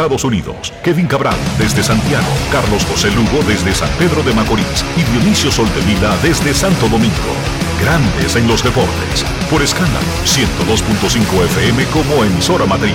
Estados Unidos, Kevin Cabral desde Santiago, Carlos José Lugo desde San Pedro de Macorís y Dionisio Soltevila desde Santo Domingo. Grandes en los deportes. Por escándalo 102.5 FM como emisora matriz.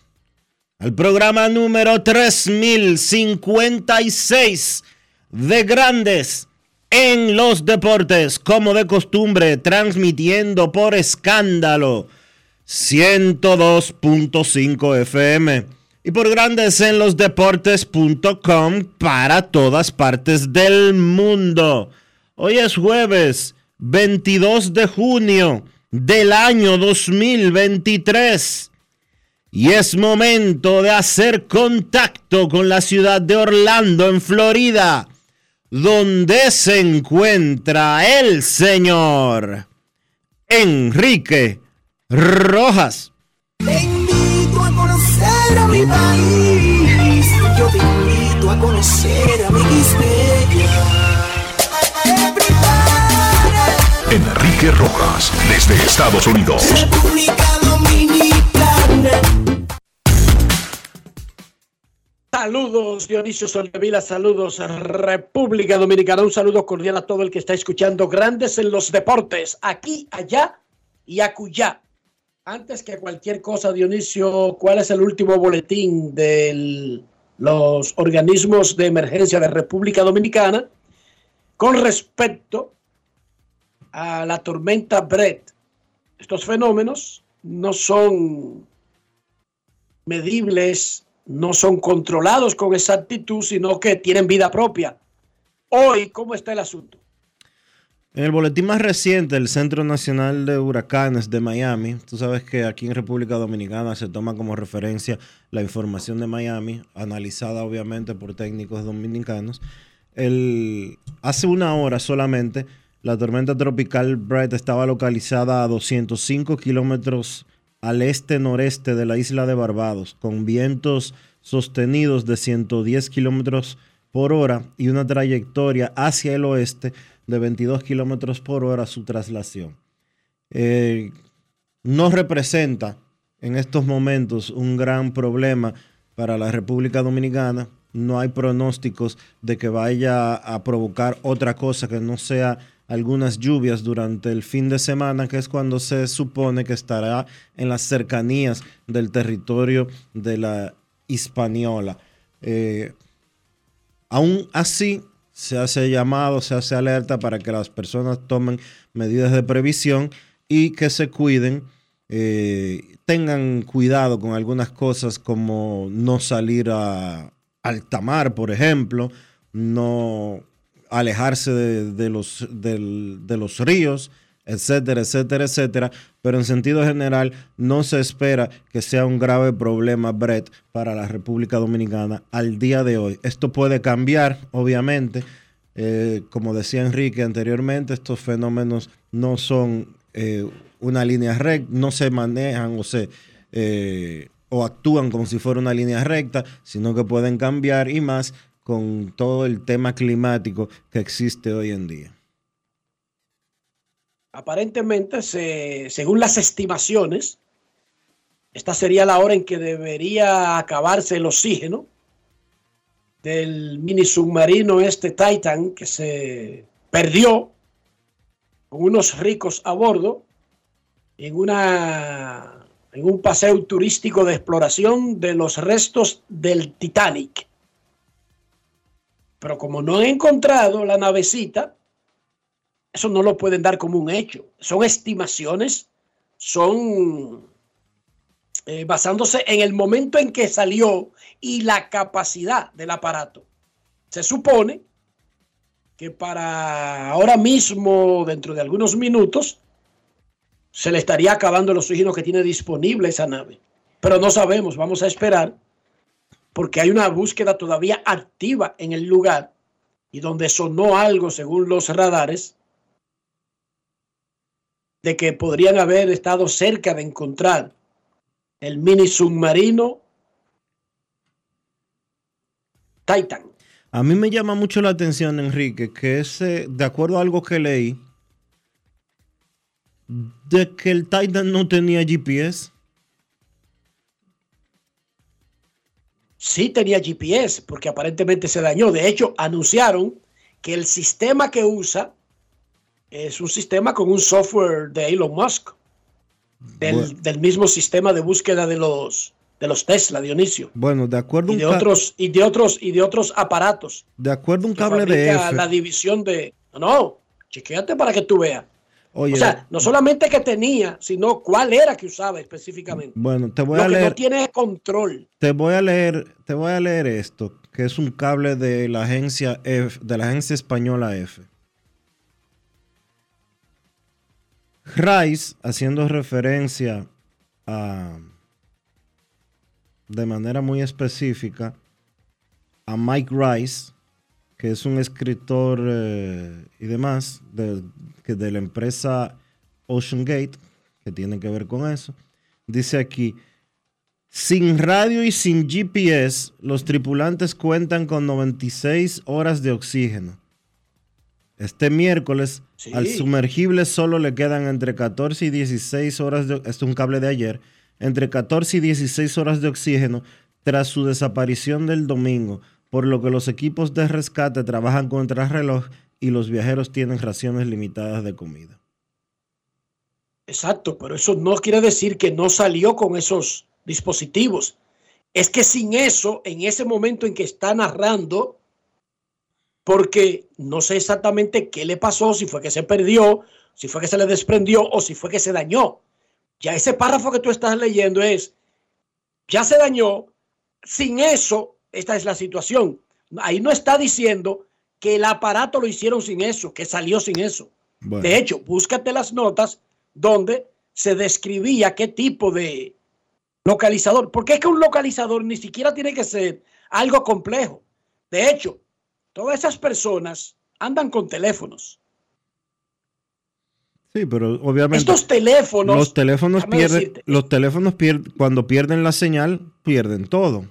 al programa número 3056 de Grandes en los Deportes, como de costumbre, transmitiendo por escándalo 102.5 FM y por Grandes en los Deportes.com para todas partes del mundo. Hoy es jueves 22 de junio del año 2023. Y es momento de hacer contacto con la ciudad de Orlando, en Florida, donde se encuentra el señor Enrique Rojas. Te invito a conocer a mi país. Yo te invito a conocer a mi Enrique Rojas, desde Estados Unidos. República Dominicana. Saludos Dionisio Soldevila, saludos República Dominicana, un saludo cordial a todo el que está escuchando Grandes en los Deportes, aquí, allá y acullá. Antes que cualquier cosa, Dionisio, ¿cuál es el último boletín de los organismos de emergencia de República Dominicana con respecto a la tormenta Brett? Estos fenómenos no son medibles, no son controlados con exactitud, sino que tienen vida propia. Hoy, ¿cómo está el asunto? En el boletín más reciente del Centro Nacional de Huracanes de Miami, tú sabes que aquí en República Dominicana se toma como referencia la información de Miami, analizada obviamente por técnicos dominicanos. El, hace una hora solamente, la tormenta tropical Brett estaba localizada a 205 kilómetros al este-noreste de la isla de Barbados, con vientos sostenidos de 110 kilómetros por hora y una trayectoria hacia el oeste de 22 kilómetros por hora su traslación. Eh, no representa en estos momentos un gran problema para la República Dominicana. No hay pronósticos de que vaya a provocar otra cosa que no sea algunas lluvias durante el fin de semana, que es cuando se supone que estará en las cercanías del territorio de la Hispaniola. Eh, aún así, se hace llamado, se hace alerta para que las personas tomen medidas de previsión y que se cuiden, eh, tengan cuidado con algunas cosas como no salir a alta mar, por ejemplo, no alejarse de, los, de los ríos, etcétera, etcétera, etcétera. Pero en sentido general, no se espera que sea un grave problema, Brett, para la República Dominicana al día de hoy. Esto puede cambiar, obviamente. Eh, como decía Enrique anteriormente, estos fenómenos no son eh, una línea recta, no se manejan o se eh, o actúan como si fuera una línea recta, sino que pueden cambiar y más con todo el tema climático que existe hoy en día. Aparentemente, se- según las estimaciones, esta sería la hora en que debería acabarse el oxígeno del mini submarino este Titan que se perdió con unos ricos a bordo en, una, en un paseo turístico de exploración de los restos del Titanic. Pero como no han encontrado la navecita, eso no lo pueden dar como un hecho. Son estimaciones, son eh, basándose en el momento en que salió y la capacidad del aparato. Se supone que para ahora mismo, dentro de algunos minutos, se le estaría acabando el oxígeno que tiene disponible esa nave. Pero no sabemos, vamos a esperar, porque hay una búsqueda todavía activa en el lugar y donde sonó algo, según los radares, de que podrían haber estado cerca de encontrar el mini submarino Titan. A mí me llama mucho la atención, Enrique, que ese, de acuerdo a algo que leí, de que el Titan no tenía GPS. Sí tenía GPS, porque aparentemente se dañó. De hecho, anunciaron que el sistema que usa es un sistema con un software de Elon Musk del, mismo sistema de búsqueda de los de los Tesla, Dionisio. Bueno, de acuerdo y de otros y de otros y de otros aparatos. De acuerdo un cable de F. la división de no, no, chequéate para que tú veas. O sea, no solamente que tenía, sino cuál era que usaba específicamente. Bueno, te voy a leer. no tiene control. Te voy a leer, te voy a leer esto, que es un cable de la agencia F, de la agencia española F. Rice, haciendo referencia a, de manera muy específica a Mike Rice, que es un escritor eh, y demás de, de la empresa Ocean Gate, que tiene que ver con eso, dice aquí, sin radio y sin GPS, los tripulantes cuentan con 96 horas de oxígeno. Este miércoles al sumergible solo le quedan entre 14 y 16 horas de... Esto es un cable de ayer. Entre 14 y 16 horas de oxígeno tras su desaparición del domingo, por lo que los equipos de rescate trabajan contra reloj y los viajeros tienen raciones limitadas de comida. Exacto, pero eso no quiere decir que no salió con esos dispositivos. Es que sin eso, en ese momento en que está narrando, porque no sé exactamente qué le pasó, si fue que se perdió, si fue que se le desprendió o si fue que se dañó. Ya ese párrafo que tú estás leyendo es, ya se dañó, sin eso, esta es la situación. Ahí no está diciendo que el aparato lo hicieron sin eso, que salió sin eso. De hecho, búscate las notas donde se describía qué tipo de localizador, porque es que un localizador ni siquiera tiene que ser algo complejo. De hecho, Todas esas personas andan con teléfonos. Sí, pero obviamente. Estos teléfonos. Los teléfonos pierden. Los teléfonos pierden. Cuando pierden la señal, pierden todo.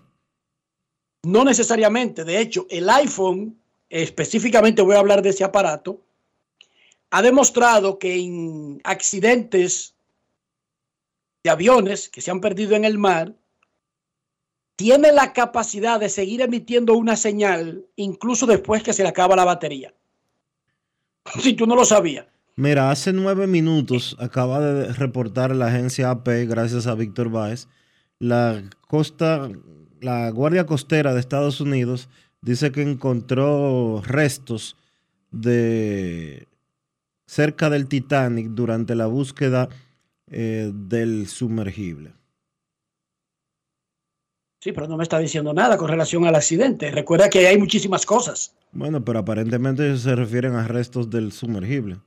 No necesariamente. De hecho, el iPhone, específicamente voy a hablar de ese aparato, ha demostrado que en accidentes de aviones que se han perdido en el mar, tiene la capacidad de seguir emitiendo una señal incluso después que se le acaba la batería. Si tú no lo sabías. Mira, hace nueve minutos acaba de reportar la agencia AP, gracias a Víctor Báez, la costa, la Guardia Costera de Estados Unidos dice que encontró restos de cerca del Titanic durante la búsqueda eh, del sumergible. Sí, pero no me está diciendo nada con relación al accidente. Recuerda que hay muchísimas cosas. Bueno, pero aparentemente se refieren a restos del sumergible.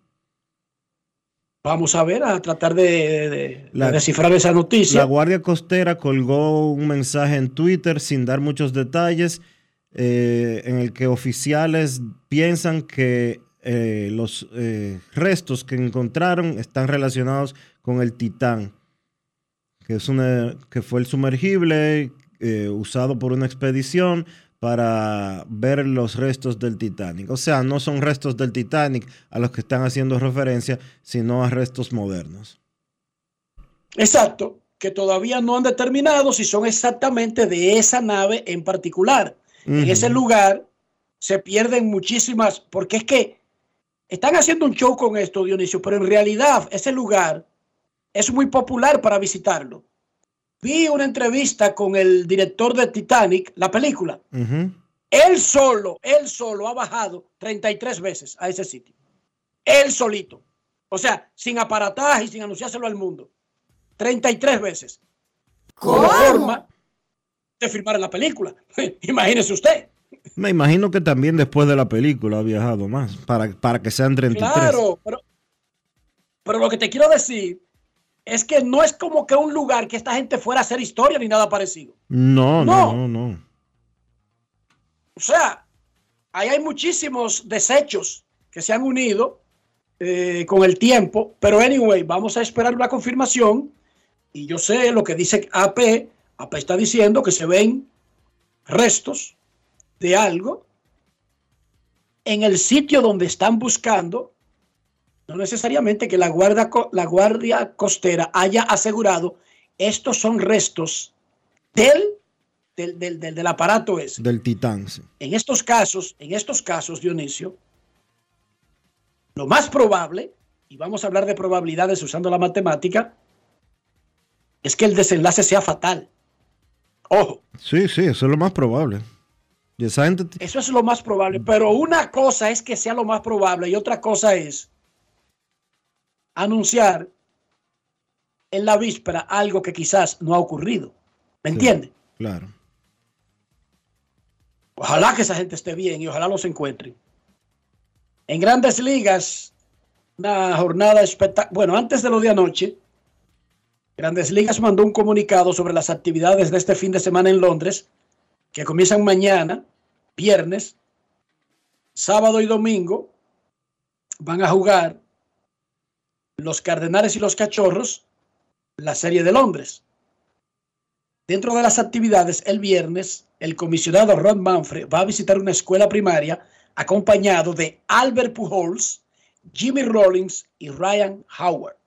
Vamos a ver, a tratar de, descifrar esa noticia. La Guardia Costera colgó un mensaje en Twitter sin dar muchos detalles, eh, en el que oficiales piensan que eh, los eh, restos que encontraron están relacionados con el Titán, que, es una, que fue el sumergible usado por una expedición para ver los restos del Titanic. O sea, no son restos del Titanic a los que están haciendo referencia, sino a restos modernos. Exacto, que todavía no han determinado si son exactamente de esa nave en particular. En ese lugar se pierden muchísimas, porque es que están haciendo un show con esto, Dionisio, pero en realidad ese lugar es muy popular para visitarlo. Vi una entrevista con el director de Titanic, la película. Él solo, él solo ha bajado 33 veces a ese sitio. Él solito. O sea, sin aparataje y sin anunciárselo al mundo. 33 veces. Como forma de firmar en la película. Imagínese usted. Me imagino que también después de la película ha viajado más, para, para que sean 33. Claro, pero, pero lo que te quiero decir es que no es como que un lugar que esta gente fuera a hacer historia ni nada parecido. No, no, no, no. O sea, ahí hay muchísimos desechos que se han unido eh, con el tiempo, pero anyway, vamos a esperar una confirmación y yo sé lo que dice AP, AP está diciendo que se ven restos de algo en el sitio donde están buscando no necesariamente que la guardia, la guardia costera haya asegurado estos son restos del, del, del, del, aparato ese. Del titán. En estos casos, en estos casos, Dionisio, lo más probable, y vamos a hablar de probabilidades usando la matemática, es que el desenlace sea fatal. Ojo. Sí, sí, eso es lo más probable. Eso es lo más probable, pero una cosa es que sea lo más probable y otra cosa es anunciar en la víspera algo que quizás no ha ocurrido. ¿Me entiende? Claro. Ojalá que esa gente esté bien y ojalá los encuentren. En grandes ligas, una jornada espectacular. Bueno, antes de lo de anoche, Grandes Ligas mandó un comunicado sobre las actividades de este fin de semana en Londres, que comienzan mañana, viernes, sábado y domingo. Van a jugar los Cardenales y los Cachorros, la Serie de Londres. Dentro de las actividades, el viernes, el comisionado Ron Manfred va a visitar una escuela primaria acompañado de Albert Pujols, Jimmy Rollins y Ryan Howard,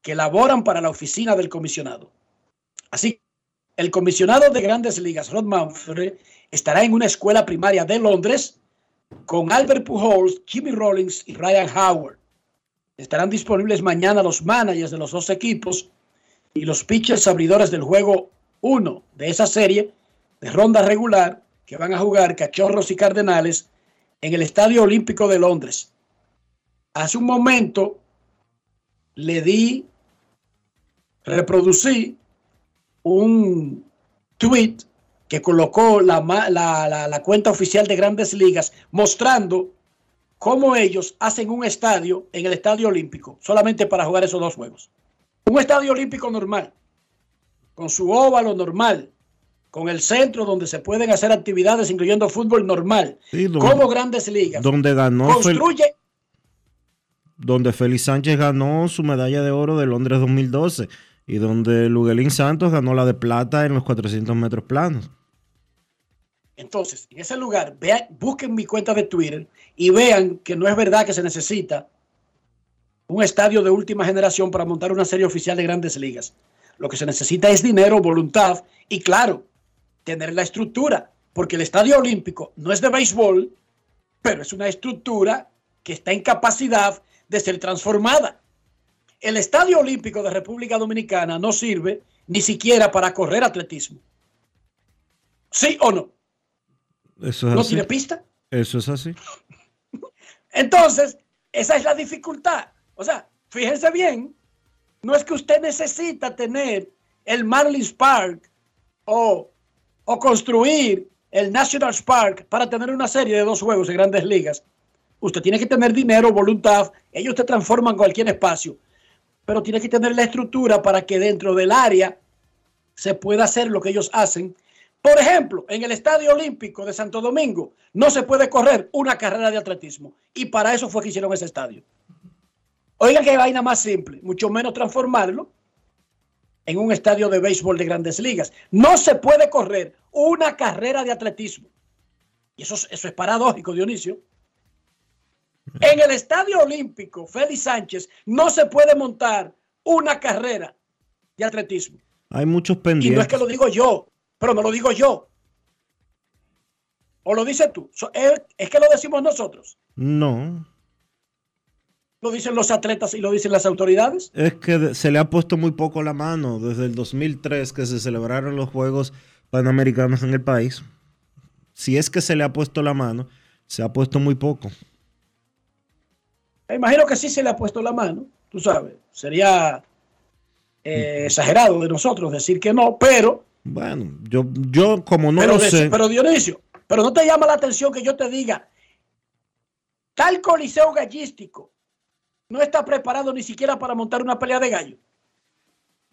que laboran para la oficina del comisionado. Así, el comisionado de grandes ligas, Ron Manfred, estará en una escuela primaria de Londres con Albert Pujols, Jimmy Rollins y Ryan Howard. Estarán disponibles mañana los managers de los dos equipos y los pitchers abridores del juego 1 de esa serie de ronda regular que van a jugar Cachorros y Cardenales en el Estadio Olímpico de Londres. Hace un momento le di, reproducí un tweet que colocó la, la, la cuenta oficial de grandes ligas mostrando cómo ellos hacen un estadio en el Estadio Olímpico solamente para jugar esos dos juegos. Un estadio olímpico normal, con su óvalo normal, con el centro donde se pueden hacer actividades, incluyendo fútbol normal, como grandes ligas. Donde ganó. Construye. donde Félix Sánchez ganó su medalla de oro de Londres 2012 y donde Luguelín Santos ganó la de plata en los 400 metros planos. Entonces, en ese lugar, vean, busquen mi cuenta de Twitter y vean que no es verdad que se necesita un estadio de última generación para montar una serie oficial de grandes ligas. Lo que se necesita es dinero, voluntad y, claro, tener la estructura, porque el estadio olímpico no es de béisbol, pero es una estructura que está en capacidad de ser transformada. El estadio olímpico de República Dominicana no sirve ni siquiera para correr atletismo. ¿Sí o no? ¿No tiene pista? Eso es así. Entonces, esa es la dificultad. O sea, fíjense bien, no es que usted necesita tener el Marlins Park o, o construir el National Park para tener una serie de dos juegos en grandes ligas. Usted tiene que tener dinero, voluntad, ellos te transforman cualquier espacio, pero tiene que tener la estructura para que dentro del área se pueda hacer lo que ellos hacen por ejemplo, en el Estadio Olímpico de Santo Domingo no se puede correr una carrera de atletismo. Y para eso fue que hicieron ese estadio. Oigan qué vaina más simple, mucho menos transformarlo en un estadio de béisbol de grandes ligas. No se puede correr una carrera de atletismo. Y eso, eso es paradójico, Dionisio. En el Estadio Olímpico, Félix Sánchez, no se puede montar una carrera de atletismo. Hay muchos pendientes. Y no es que lo digo yo, pero no lo digo yo. ¿O lo dices tú? So- ¿Es, que lo decimos nosotros? No, ¿Lo dicen los atletas y lo dicen las autoridades? es que se le ha puesto muy poco la mano desde el 2003 que se celebraron los Juegos Panamericanos en el país. Si es que se le ha puesto la mano, se ha puesto muy poco. Imagino que sí se le ha puesto la mano, tú sabes. Sería eh, exagerado de nosotros decir que no, pero, Bueno, yo, yo como no pero, lo sé, pero Dionisio, pero no te llama la atención que yo te diga, tal coliseo gallístico no está preparado ni siquiera para montar una pelea de gallo.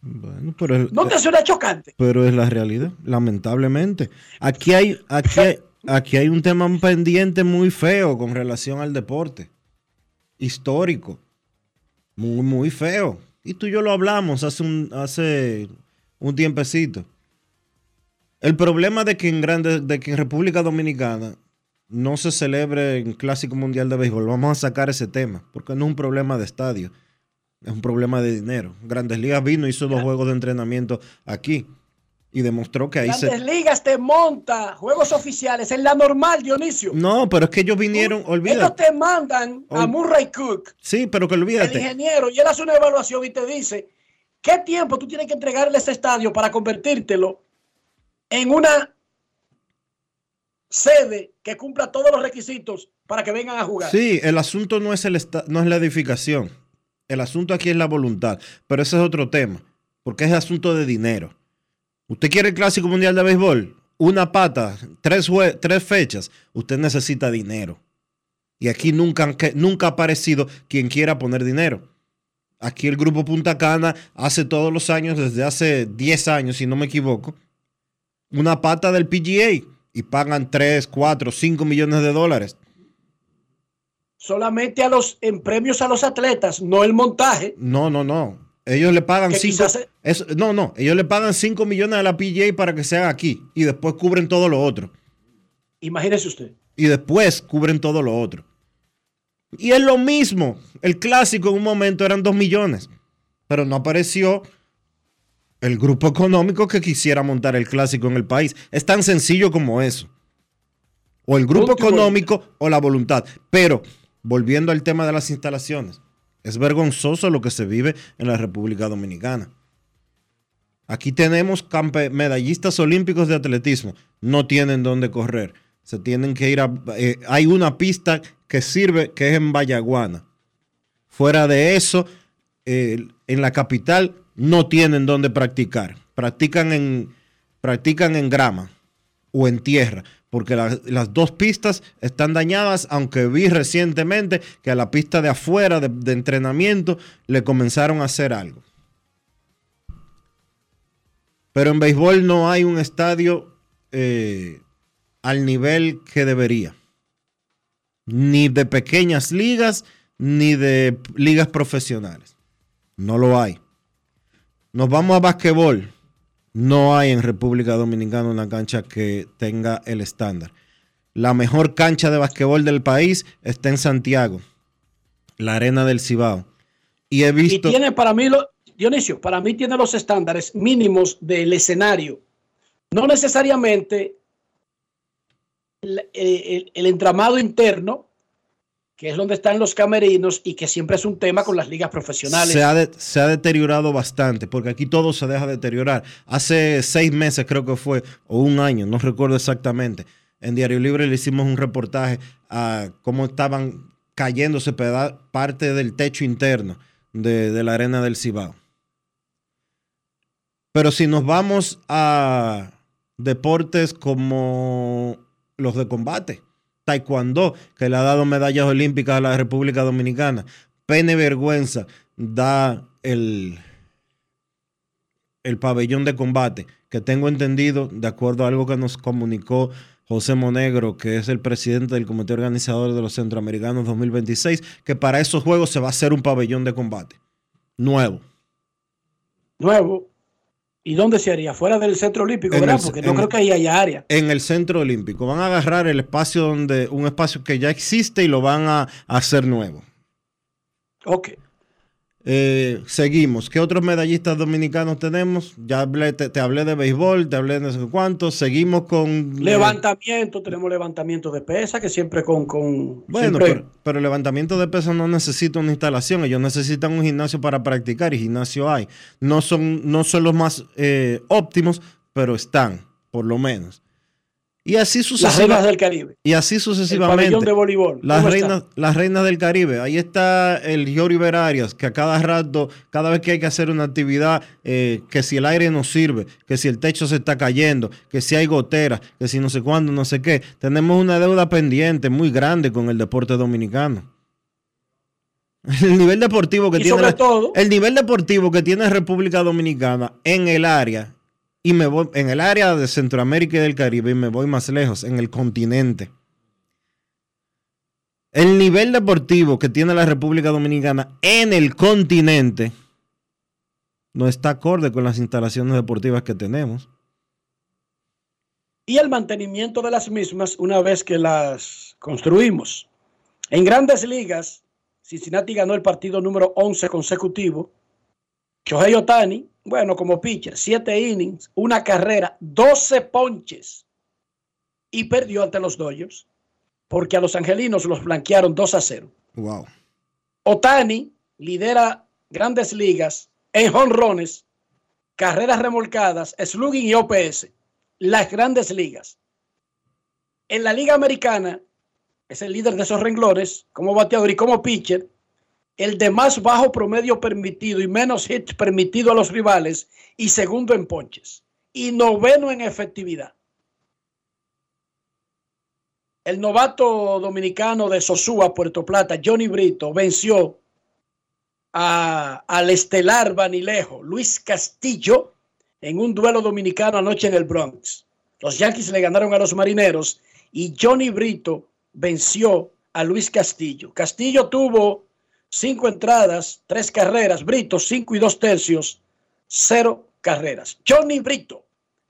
bueno, pero, es- ¿No te suena chocante? pero es la realidad, lamentablemente. Aquí hay, aquí hay, aquí hay un tema pendiente muy feo con relación al deporte. Histórico. Muy, muy feo. Y tú y yo lo hablamos hace un, hace un tiempecito. El problema de que en grande, de que en República Dominicana no se celebre el Clásico Mundial de Béisbol, vamos a sacar ese tema, porque no es un problema de estadio, es un problema de dinero. Grandes Ligas vino, hizo dos juegos de entrenamiento aquí y demostró que ahí Grandes se... Ligas te monta juegos oficiales en la normal, Dionisio. No, pero es que ellos vinieron, Ellos olvídate. te mandan a Murray Cook, Sí, pero que el olvídate. ingeniero, y él hace una evaluación y te dice qué tiempo tú tienes que entregarle ese estadio para convertírtelo en una sede que cumpla todos los requisitos para que vengan a jugar. Sí, el asunto no es, el no es la edificación. El asunto aquí es la voluntad. Pero ese es otro tema. Porque es asunto de dinero. ¿Usted quiere el Clásico Mundial de Béisbol? Una pata, tres, tres fechas. Usted necesita dinero. Y aquí nunca, nunca ha aparecido quien quiera poner dinero. Aquí el Grupo Punta Cana hace todos los años, desde hace 10 años, si no me equivoco, una pata del PGA y pagan 3, 4, 5 millones de dólares. Solamente a los en premios a los atletas, no el montaje. No, no, no. Ellos le pagan Que 5 quizás se- No, no. Ellos le pagan 5 millones a la PGA para que se haga aquí. Y después cubren todo lo otro. Imagínese usted. Y después cubren todo lo otro. Y es lo mismo. El clásico en un momento eran 2 millones. Pero no apareció el grupo económico que quisiera montar el clásico en el país. Es tan sencillo como eso. O el grupo económico o la voluntad. Pero, volviendo al tema de las instalaciones, es vergonzoso lo que se vive en la República Dominicana. Aquí tenemos medallistas olímpicos de atletismo. No tienen dónde correr. Se tienen que ir a... eh, hay una pista que sirve, que es en Vallaguana. Fuera de eso, eh, en la capital no tienen dónde practicar. Practican en, practican en grama o en tierra, porque la- las dos pistas están dañadas, aunque vi recientemente que a la pista de afuera de, de entrenamiento le comenzaron a hacer algo. Pero en béisbol no hay un estadio eh, al nivel que debería. Ni de pequeñas ligas, ni de ligas profesionales. No lo hay. Nos vamos a basquetbol. No hay en República Dominicana una cancha que tenga el estándar. La mejor cancha de basquetbol del país está en Santiago, la Arena del Cibao. Y he Y visto... tiene para mí, lo, Dionisio, para mí tiene los estándares mínimos del escenario. No necesariamente el, el- el entramado interno, que es donde están los camerinos y que siempre es un tema con las ligas profesionales. Se ha, se ha deteriorado bastante, porque aquí todo se deja deteriorar. Hace seis meses creo que fue, o un año, no recuerdo exactamente. En Diario Libre le hicimos un reportaje a cómo estaban cayéndose parte del techo interno de, de la arena del Cibao. Pero si nos vamos a deportes como los de combate, taekwondo, que le ha dado medallas olímpicas a la República Dominicana, pene vergüenza da el, el pabellón de combate, que tengo entendido, de acuerdo a algo que nos comunicó José Monegro, que es el presidente del comité organizador de los Centroamericanos 2026, que para esos juegos se va a hacer un pabellón de combate nuevo. Nuevo. ¿Y dónde se haría? Fuera del centro olímpico, En ¿verdad? el- Porque no en- creo que ahí haya área. En el centro olímpico van a agarrar el espacio donde un espacio que ya existe y lo van a, a hacer nuevo. Ok. Eh, seguimos. ¿Qué otros medallistas dominicanos tenemos? Ya hablé, te, hablé de béisbol, te hablé de no sé cuántos. Seguimos con. Eh, levantamiento, tenemos levantamiento de pesa, que siempre con. con bueno, Pero, el levantamiento de pesa no necesita una instalación. Ellos necesitan un gimnasio para practicar y gimnasio hay. No son, no son los más eh, óptimos, pero están, por lo menos. Y así sucesivamente. Las reinas del Caribe. Y así sucesivamente. El de voleibol. Las reinas, las reinas del Caribe. Ahí está el Giori Arias, que a cada rato, cada vez que hay que hacer una actividad, eh, que si el aire no sirve, que si el techo se está cayendo, que si hay goteras, que si no sé cuándo, no sé qué. Tenemos una deuda pendiente muy grande con el deporte dominicano. El nivel deportivo que tiene. todo, el nivel deportivo que tiene República Dominicana en el área y me voy en el área de Centroamérica y del Caribe y me voy más lejos, en el continente. El nivel deportivo que tiene la República Dominicana en el continente no está acorde con las instalaciones deportivas que tenemos. Y el mantenimiento de las mismas una vez que las construimos. En grandes ligas, Cincinnati ganó el partido número 11 consecutivo. Shohei Otani bueno, como pitcher, siete innings, una carrera, 12 ponches y perdió ante los Dodgers porque a los angelinos los blanquearon 2 a 0. Wow. Otani lidera grandes ligas en jonrones, carreras remolcadas, slugging y OPS. Las grandes ligas. En la Liga Americana es el líder de esos renglones como bateador y como pitcher el de más bajo promedio permitido y menos hits permitido a los rivales y segundo en ponches y noveno en efectividad. El novato dominicano de Sosúa, Puerto Plata, Johnny Brito, venció al estelar vanilejo Luis Castillo en un duelo dominicano anoche en el Bronx. Los Yankees le ganaron a los Marineros y Johnny Brito venció a Luis Castillo. Castillo tuvo cinco entradas, tres carreras. Brito, cinco y dos tercios, cero carreras. Johnny Brito,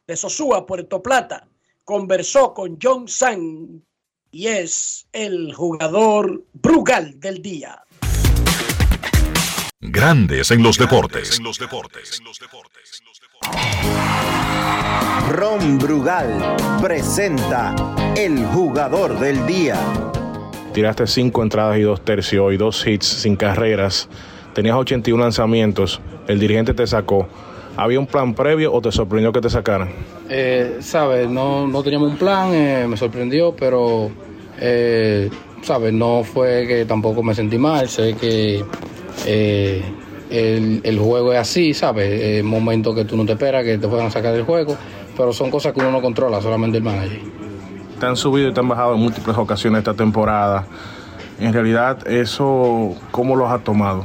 de Sosúa, Puerto Plata, conversó con John San y es el jugador Brugal del día. Grandes en los deportes. En los deportes. Ron Brugal presenta el jugador del día. Tiraste cinco entradas y dos tercios y dos hits sin carreras. Tenías 81 lanzamientos. El dirigente te sacó. ¿Había un plan previo o te sorprendió que te sacaran? Eh, sabes, no, no, teníamos un plan, eh, me sorprendió, pero, eh, sabes, no fue que tampoco me sentí mal. Sé que el, el, juego es así, sabes, momentos que tú no te esperas que te puedan sacar del juego, pero son cosas que uno no controla, solamente el manager te han subido y te han bajado en múltiples ocasiones esta temporada. En realidad, eso, ¿cómo lo has tomado?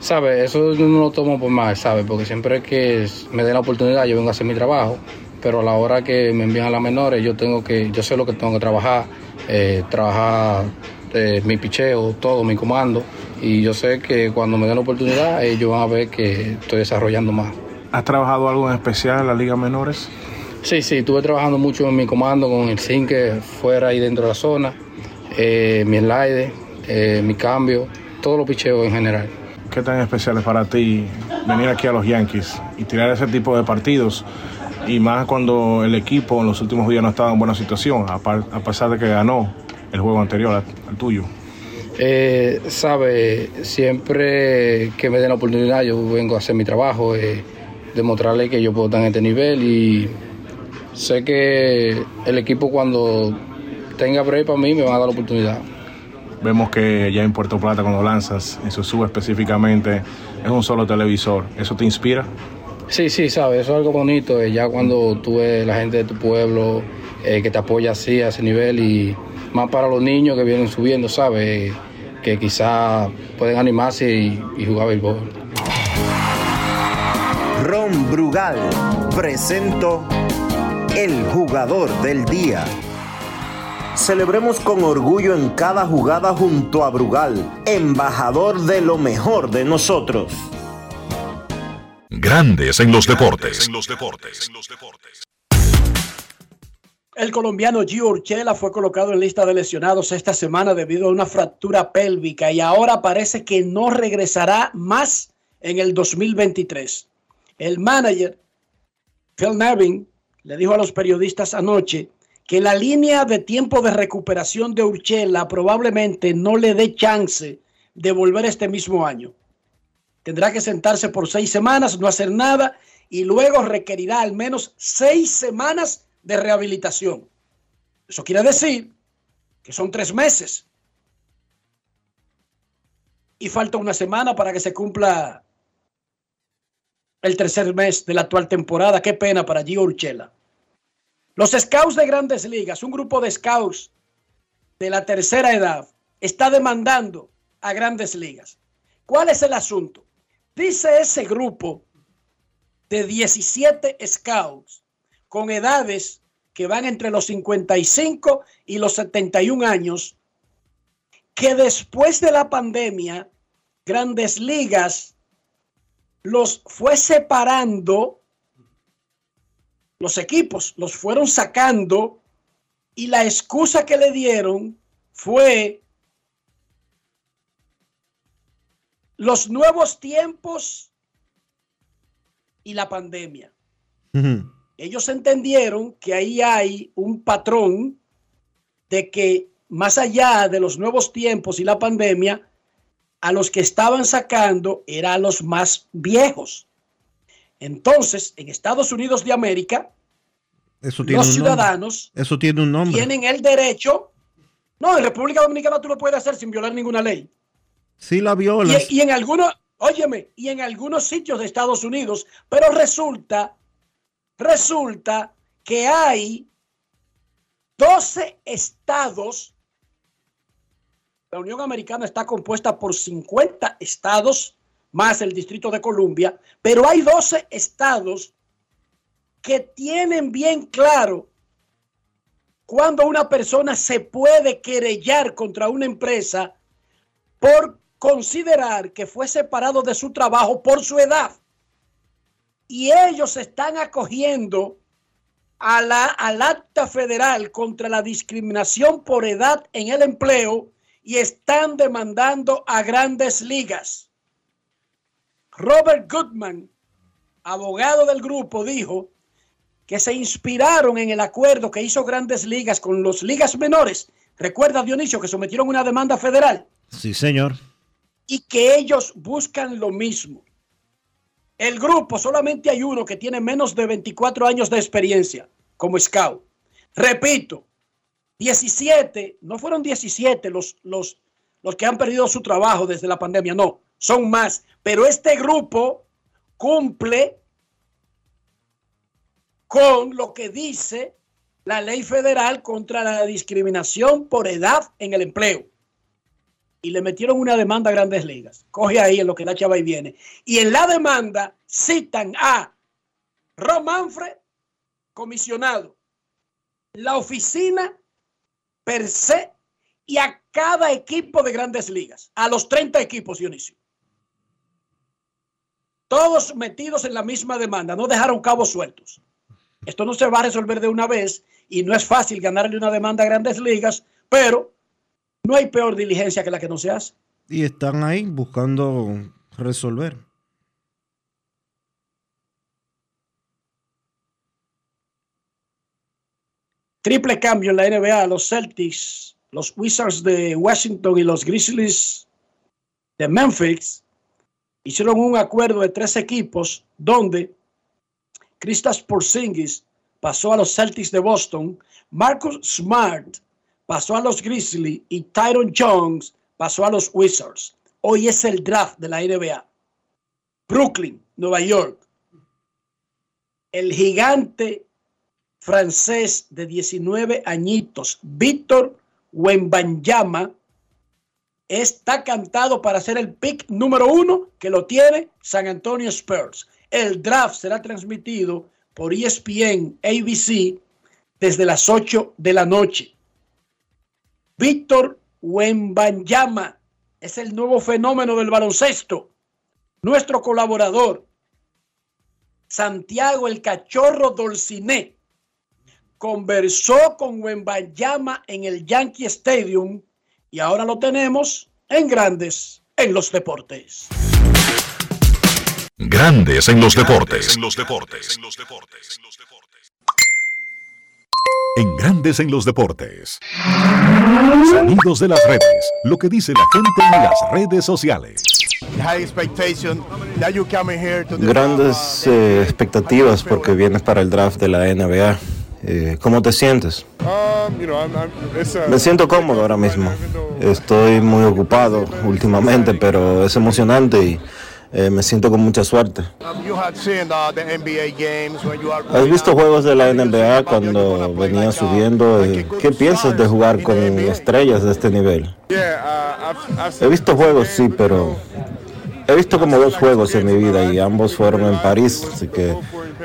Sabe, eso no lo tomo por mal, ¿sabe? Porque siempre que me den la oportunidad, yo vengo a hacer mi trabajo, pero a la hora que me envían a las menores, yo tengo que, yo sé lo que tengo que trabajar, eh, trabajar eh, mi picheo, todo, mi comando, y yo sé que cuando me den la oportunidad, ellos van a ver que estoy desarrollando más. ¿Has trabajado algo en especial en la Liga Menores? Sí, sí, estuve trabajando mucho en mi comando con el zinc fuera y dentro de la zona, eh, mi slide, eh, mi cambio, todos los picheos en general. ¿Qué tan especial es para ti venir aquí a los Yankees y tirar ese tipo de partidos? Y más cuando el equipo en los últimos días no estaba en buena situación, a, pesar de que ganó el juego anterior al, tuyo. Eh, sabe, siempre que me den la oportunidad yo vengo a hacer mi trabajo, demostrarle que yo puedo estar en este nivel y Sé que el equipo cuando tenga break para mí me va a dar la oportunidad. Vemos que ya en Puerto Plata cuando lanzas, en su sube específicamente, es un solo televisor. ¿Eso te inspira? Sí, sí, sabes, eso es algo bonito. Eh, ya cuando tú ves la gente de tu pueblo eh, que te apoya así a ese nivel y más para los niños que vienen subiendo, sabes, que quizás pueden animarse y, y jugar béisbol. Ron Brugal presento el jugador del día. Celebremos con orgullo en cada jugada junto a Brugal, embajador de lo mejor de nosotros. Grandes en los deportes. El colombiano Gio Urchela fue colocado en lista de lesionados esta semana debido a una fractura pélvica y ahora parece que no regresará más en el 2023. El manager, Phil Nevin, le dijo a los periodistas anoche que la línea de tiempo de recuperación de Urchela probablemente no le dé chance de volver este mismo año. Tendrá que sentarse por seis semanas, no hacer nada y luego requerirá al menos seis semanas de rehabilitación. Eso quiere decir que son tres meses. Y falta una semana para que se cumpla el tercer mes de la actual temporada. Qué pena para Gio Urchela. Los scouts de grandes ligas, un grupo de scouts de la tercera edad, está demandando a grandes ligas. ¿Cuál es el asunto? Dice ese grupo de 17 scouts con edades que van entre los 55 y los 71 años, que después de la pandemia, grandes ligas los fue separando, los equipos los fueron sacando y la excusa que le dieron fue los nuevos tiempos y la pandemia. Ellos entendieron que ahí hay un patrón de que más allá de los nuevos tiempos y la pandemia, a los que estaban sacando eran a los más viejos. Entonces, en Estados Unidos de América, los ciudadanos eso tiene un nombre. tienen el derecho. No, en República Dominicana tú lo puedes hacer sin violar ninguna ley. Sí la violas. Y, y en algunos, óyeme, y en algunos sitios de Estados Unidos, pero resulta Resulta que hay 12 estados. La Unión Americana está compuesta por 50 estados más el Distrito de Columbia, pero hay 12 estados que tienen bien claro cuando una persona se puede querellar contra una empresa por considerar que fue separado de su trabajo por su edad. Y ellos están acogiendo a la, al acta federal contra la discriminación por edad en el empleo y están demandando a grandes ligas. Robert Goodman, abogado del grupo, dijo que se inspiraron en el acuerdo que hizo grandes ligas con los ligas menores. Recuerda, Dionisio, que sometieron una demanda federal. Sí, señor. Y que ellos buscan lo mismo. El grupo solamente hay uno que tiene menos de 24 años de experiencia como scout. Repito, 17, no fueron 17 los, los, los que han perdido su trabajo desde la pandemia, no, son más. Pero este grupo cumple con lo que dice la ley federal contra la discriminación por edad en el empleo y le metieron una demanda a grandes ligas. Coge ahí en lo que la chava y viene. Y en la demanda citan a Romanfre, comisionado, la oficina per se y a cada equipo de grandes ligas, a los 30 equipos, Dionisio. Todos metidos en la misma demanda, no dejaron cabos sueltos. Esto no se va a resolver de una vez y no es fácil ganarle una demanda a grandes ligas, pero no hay peor diligencia que la que no se hace. Y están ahí buscando resolver. Triple cambio en la NBA. Los Celtics, los Wizards de Washington y los Grizzlies de Memphis hicieron un acuerdo de tres equipos donde Kristaps Porzingis pasó a los Celtics de Boston, Marcus Smart pasó a los Grizzlies y Tyron Jones pasó a los Wizards. Hoy es el draft de la NBA. Brooklyn, Nueva York. El gigante francés de 19 añitos, Víctor Wembanyama, está cantado para ser el pick número uno que lo tiene San Antonio Spurs. El draft será transmitido por ESPN ABC desde las 8 de la noche. Víctor Wembanyama es el nuevo fenómeno del baloncesto. Nuestro colaborador, Santiago el Cachorro Dolciné, conversó con Wembayama en el Yankee Stadium y ahora lo tenemos en Grandes en los Deportes. Grandes en los deportes. En los deportes. En Grandes en los deportes. Sonidos de las redes. Lo que dice la gente en las redes sociales. Grandes eh, expectativas porque vienes para el draft de la NBA. Eh, ¿Cómo te sientes? Me siento cómodo ahora mismo. Estoy muy ocupado últimamente, pero es emocionante y eh, me siento con mucha suerte. ¿Has visto juegos de la NBA cuando venía subiendo? Eh, ¿Qué piensas de jugar con estrellas de este nivel? He visto juegos, sí, pero he visto como dos juegos en mi vida y ambos fueron en París, así que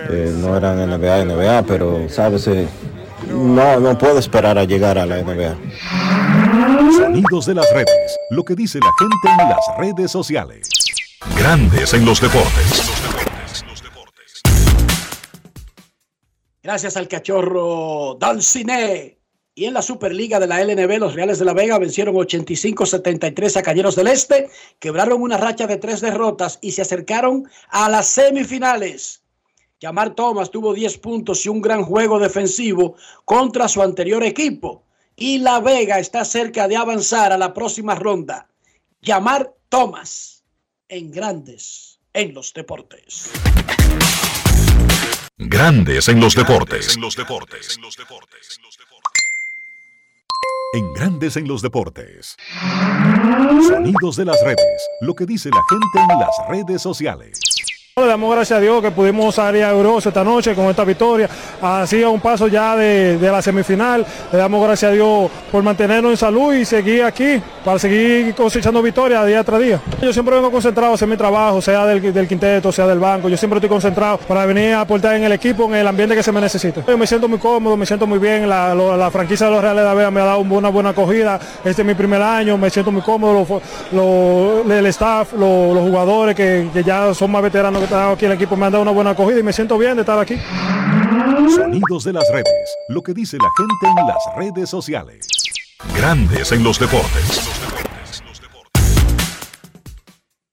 eh, no eran NBA, NBA, pero sabes, no, no puedo esperar a llegar a la NBA. Sonidos de las redes, lo que dice la gente en las redes sociales. Grandes en los deportes. Gracias al cachorro Dalcine. Y en la Superliga de la LNB, los Reales de la Vega vencieron 85-73 a Cañeros del Este, quebraron una racha de tres derrotas y se acercaron a las semifinales. Yamar Thomas tuvo 10 puntos y un gran juego defensivo contra su anterior equipo. Y La Vega está cerca de avanzar a la próxima ronda. Yamar Thomas en Grandes en los Deportes. Grandes en los Deportes. En los Deportes. En Grandes en los Deportes. Sonidos de las redes. Lo que dice la gente en las redes sociales. Le damos gracias a Dios que pudimos salir a Euroso esta noche con esta victoria. Así a un paso ya de, la semifinal. Le damos gracias a Dios por mantenernos en salud y seguir aquí para seguir cosechando victorias día tras día. Yo siempre vengo concentrado a mi trabajo, sea del, quinteto, sea del banco. Yo siempre estoy concentrado para venir a aportar en el equipo, en el ambiente que se me necesita. Yo me siento muy cómodo, me siento muy bien. La, franquicia de los Reales de la Vega me ha dado una buena acogida. Este es mi primer año, me siento muy cómodo. el staff, los jugadores que, que ya son más veteranos aquí el equipo me ha dado una buena acogida y me siento bien de estar aquí. Sonidos de las redes, lo que dice la gente en las redes sociales. Grandes en los deportes.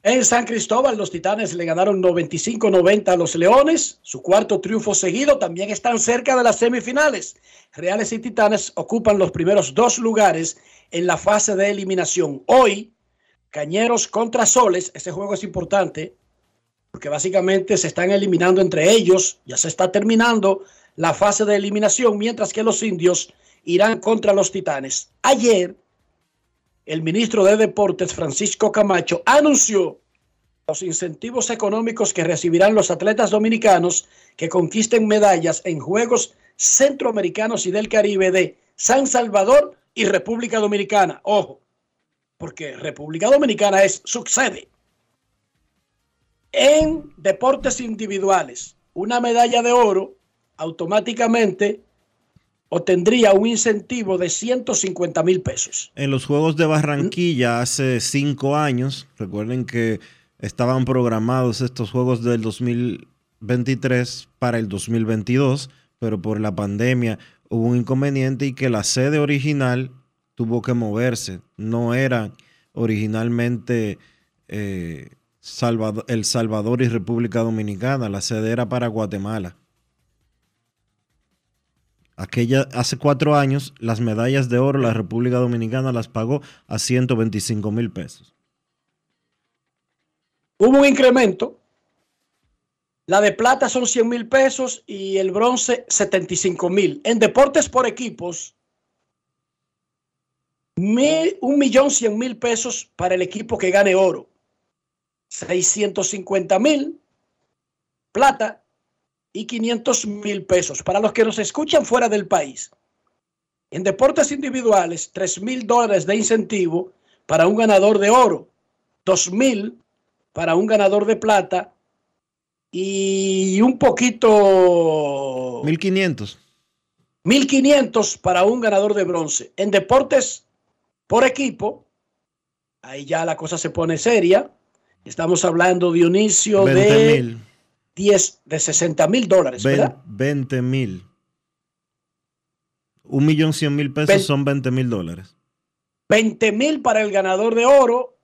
En San Cristóbal, los Titanes le ganaron 95-90 a los Leones, su cuarto triunfo seguido. También están cerca de las semifinales. Reales y Titanes ocupan los primeros dos lugares en la fase de eliminación. Hoy, Cañeros contra Soles, ese juego es importante porque básicamente se están eliminando entre ellos, ya se está terminando la fase de eliminación, mientras que los indios irán contra los titanes. Ayer, el ministro de Deportes, Francisco Camacho, anunció los incentivos económicos que recibirán los atletas dominicanos que conquisten medallas en Juegos Centroamericanos y del Caribe de San Salvador y República Dominicana. Ojo, porque República Dominicana es sucede en deportes individuales una medalla de oro, automáticamente obtendría un incentivo de 150 mil pesos. En los Juegos de Barranquilla hace cinco años, recuerden que estaban programados estos Juegos del 2023 para el 2022, pero por la pandemia hubo un inconveniente y que la sede original tuvo que moverse. No era originalmente... Eh, El Salvador y República Dominicana. La sede era para Guatemala. Aquella, hace cuatro años, las medallas de oro la República Dominicana las pagó a 125 mil pesos. Hubo un incremento. La de plata son 100 mil pesos y el bronce 75 mil. En deportes por equipos, un millón cien mil pesos para el equipo que gane oro. 650 mil plata y 500 mil pesos. Para los que nos escuchan fuera del país, en deportes individuales, 3 mil dólares de incentivo para un ganador de oro, 2 mil para un ganador de plata y un poquito... 1500. 1500 para un ganador de bronce. En deportes por equipo, ahí ya la cosa se pone seria. Estamos hablando, Dionisio, de 10, de 60 mil dólares, ¿verdad? 20 mil. Un millón cien mil pesos Ven- son 20 mil dólares. 20 mil para el ganador de oro,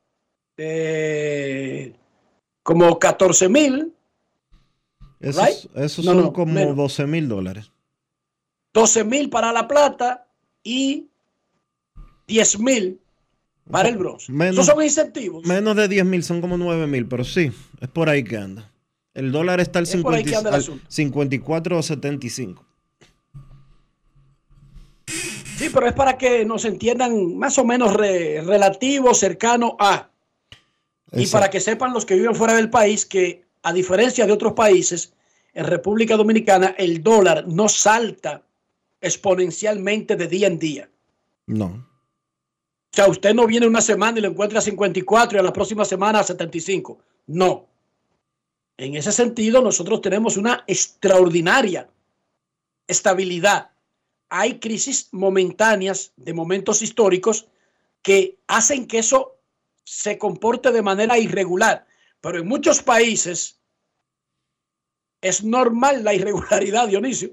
eh, como 14 mil, Esos, Right? esos No, son no, como menos. 12 mil dólares. 12 mil para la plata y 10 mil para el bronce. Menos- Esos son incentivos. Menos de 10 mil son como 9 mil, pero sí, es por ahí que anda. El dólar está al, Es por ahí que 50 anda el al asunto. 54.75. Sí, pero es para que nos entiendan más o menos re- relativo, cercano a. Y para que sepan los que viven fuera del país que, a diferencia de otros países, en República Dominicana el dólar no salta exponencialmente de día en día. No. O sea, usted no viene una semana y lo encuentra a 54 y a la próxima semana a 75. No. En ese sentido, nosotros tenemos una extraordinaria estabilidad. Hay crisis momentáneas de momentos históricos que hacen que eso se comporte de manera irregular. Pero en muchos países es normal la irregularidad, Dionisio.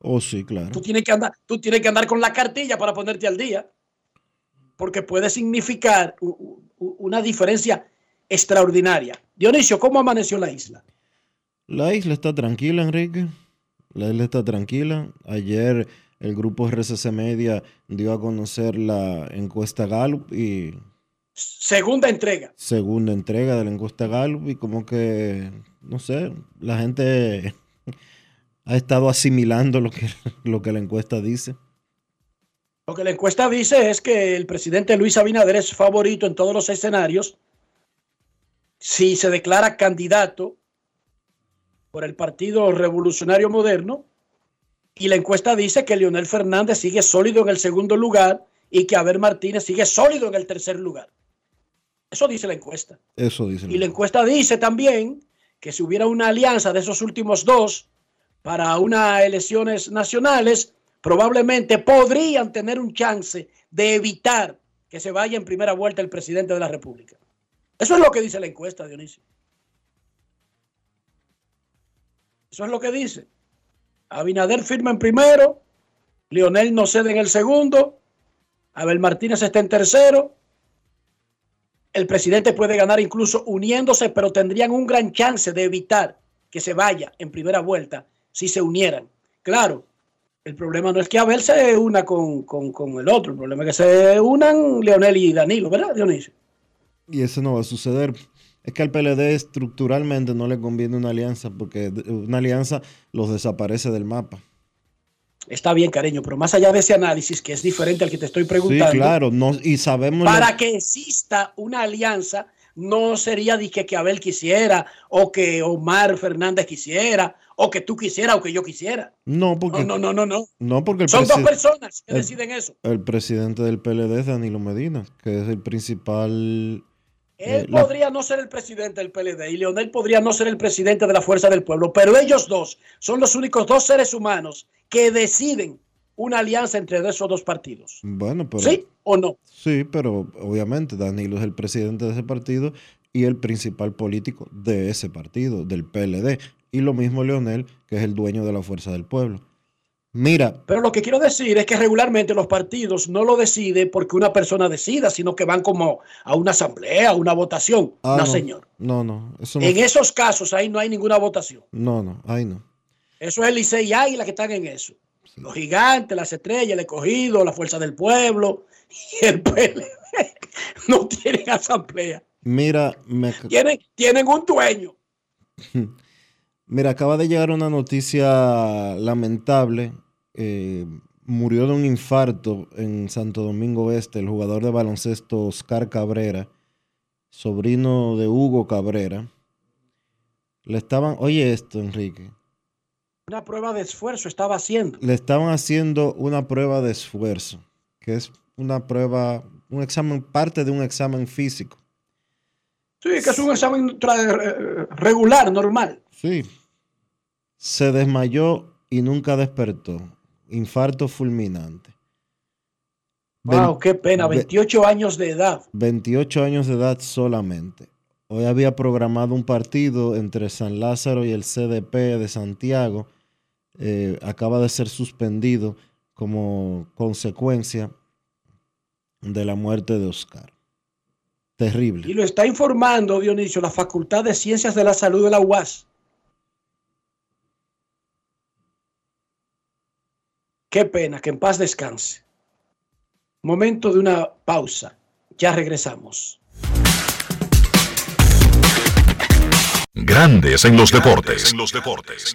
Oh, sí, claro. Tú tienes que andar, tú tienes que andar con la cartilla para ponerte al día, porque puede significar una diferencia extraordinaria. Dionisio, ¿cómo amaneció la isla? La isla está tranquila, Enrique. La isla está tranquila. Ayer el grupo RCC Media dio a conocer la encuesta Gallup y Segunda entrega. segunda entrega de la encuesta Gallup y como que, no sé, la gente ha estado asimilando lo que, lo que la encuesta dice. Lo que la encuesta dice es que el presidente Luis Abinader es favorito en todos los escenarios si se declara candidato por el Partido Revolucionario Moderno y la encuesta dice que Leonel Fernández sigue sólido en el segundo lugar y que Abel Martínez sigue sólido en el tercer lugar. Eso dice la encuesta. Eso dice. Y la encuesta dice también que si hubiera una alianza de esos últimos dos para unas elecciones nacionales, probablemente podrían tener un chance de evitar que se vaya en primera vuelta el presidente de la República. Eso es lo que dice la encuesta, Dionisio. Eso es lo que dice. Abinader firma en primero, Lionel no cede en el segundo, Abel Martínez está en tercero, el presidente puede ganar incluso uniéndose, pero tendrían un gran chance de evitar que se vaya en primera vuelta si se unieran. Claro, el problema no es que Abel se una con, con- con el otro, el problema es que se unan Leonel y Danilo, ¿verdad, Dionisio? Y eso no va a suceder. Es que al PLD estructuralmente no le conviene una alianza porque una alianza los desaparece del mapa. Está bien, cariño, pero más allá de ese análisis, que es diferente al que te estoy Sí, preguntando, claro, no, y sabemos... para lo- que exista una alianza, no sería de que, que Abel quisiera, o que Omar Fernández quisiera, o que tú quisieras, o que yo quisiera. No, porque, No, no, no, no, no. porque el, Son dos personas que el- deciden eso. el presidente del PLD es Danilo Medina, que es el principal... Él eh, la- podría no ser el presidente del PLD y Leonel podría no ser el presidente de la Fuerza del Pueblo, pero ellos dos son los únicos dos seres humanos que deciden una alianza entre esos dos partidos. Bueno, pero... ¿Sí o no? Sí, pero obviamente Danilo es el presidente de ese partido y el principal político de ese partido, del PLD. Y lo mismo Leonel, que es el dueño de la Fuerza del Pueblo. Mira, Pero lo que quiero decir es que regularmente los partidos no lo deciden porque una persona decida, sino que van como a una asamblea, a una votación. ah, no, no, señor. No, no, eso no. En esos casos ahí no hay ninguna votación. No, no, ahí no. Eso es el Licey y Águila que están en eso. Los gigantes, las estrellas, el escogido, la fuerza del pueblo y el PLD no tienen asamblea. Mira, me, Tienen, tienen un dueño. mira, acaba de llegar una noticia lamentable. Eh, murió de un infarto en Santo Domingo Este el jugador de baloncesto Oscar Cabrera, sobrino de Hugo Cabrera. Le estaban, oye esto, Enrique. Una prueba de esfuerzo estaba haciendo. le estaban haciendo una prueba de esfuerzo, que es una prueba, un examen, parte de un examen físico. Sí, que es un examen eh, regular, normal. Sí. Se desmayó y nunca despertó. Infarto fulminante. Wow, qué pena, ve- 28 años de edad. 28 años de edad solamente. Hoy había programado un partido entre San Lázaro y el CDP de Santiago. Eh, acaba de ser suspendido como consecuencia de la muerte de Oscar. Terrible. Y lo está informando, Dionisio, la Facultad de Ciencias de la Salud de la UAS. Qué pena, que en paz descanse. Momento de una pausa. Ya regresamos. Grandes en los deportes. En los deportes.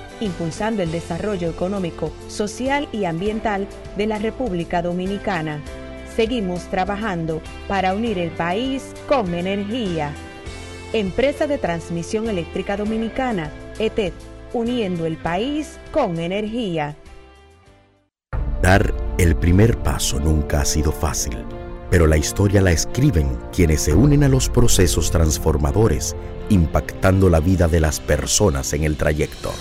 impulsando el desarrollo económico, social y ambiental de la República Dominicana. Seguimos trabajando para unir el país con energía. Empresa de Transmisión Eléctrica Dominicana, ETED, uniendo el país con energía. Dar el primer paso nunca ha sido fácil, pero la historia la escriben quienes se unen a los procesos transformadores, impactando la vida de las personas en el trayecto.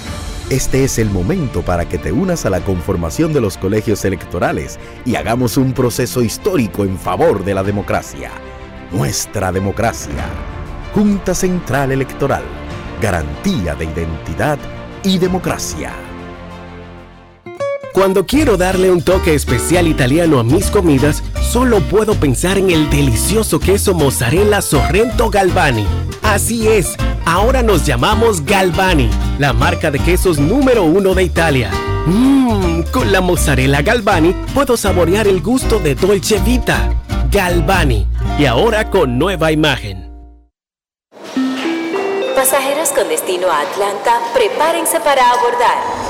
Este es el momento para que te unas a la conformación de los colegios electorales y hagamos un proceso histórico en favor de la democracia. Nuestra democracia. Junta Central Electoral. Garantía de identidad y democracia. Cuando quiero darle un toque especial italiano a mis comidas, solo puedo pensar en el delicioso queso mozzarella Sorrento Galvani. Así es, ahora nos llamamos Galvani, la marca de quesos número uno de Italia. Mmm, con la mozzarella Galvani puedo saborear el gusto de Dolce Vita. Galvani, y ahora con nueva imagen. Pasajeros con destino a Atlanta, prepárense para abordar.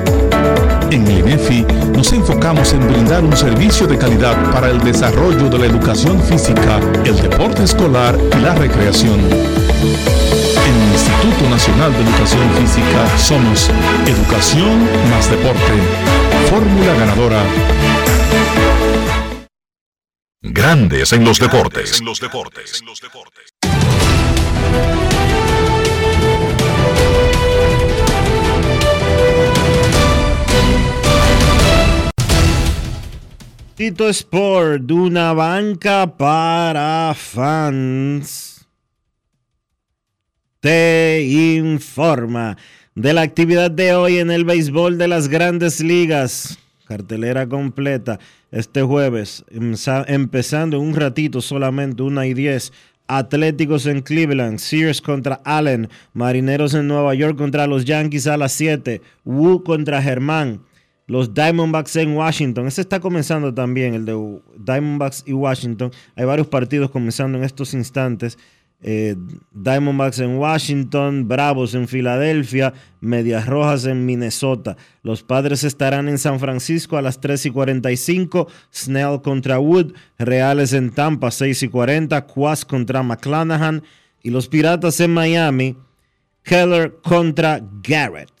En el INEFI nos enfocamos en brindar un servicio de calidad para el desarrollo de la educación física, el deporte escolar y la recreación. En el Instituto Nacional de Educación Física somos Educación más Deporte. Fórmula ganadora. Grandes en los deportes. En los deportes. Tito Sport, una banca para fans, te informa de la actividad de hoy en el béisbol de las grandes ligas. Cartelera completa este jueves, empezando en un ratito solamente, una y 10. Atléticos en Cleveland, Sears contra Allen, Marineros en Nueva York contra los Yankees a las 7, Wu contra Germán. Los Diamondbacks en Washington. Ese está comenzando también, el de Diamondbacks y Washington. Hay varios partidos comenzando en estos instantes. Eh, Diamondbacks en Washington, Bravos en Filadelfia, Medias Rojas en Minnesota. Los padres estarán en San Francisco a las 3 y 45, Snell contra Wood, Reales en Tampa 6 y 40, Quas contra McClanahan y los Piratas en Miami, Keller contra Garrett.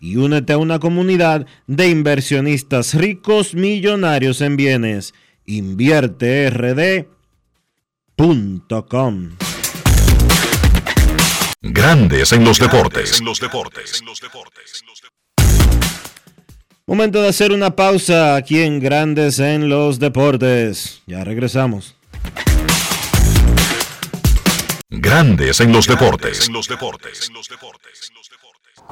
y únete a una comunidad de inversionistas ricos millonarios en bienes. InvierteRD.com Grandes en los deportes. Momento de hacer una pausa aquí en Grandes en los Deportes. Ya regresamos. Grandes en los deportes.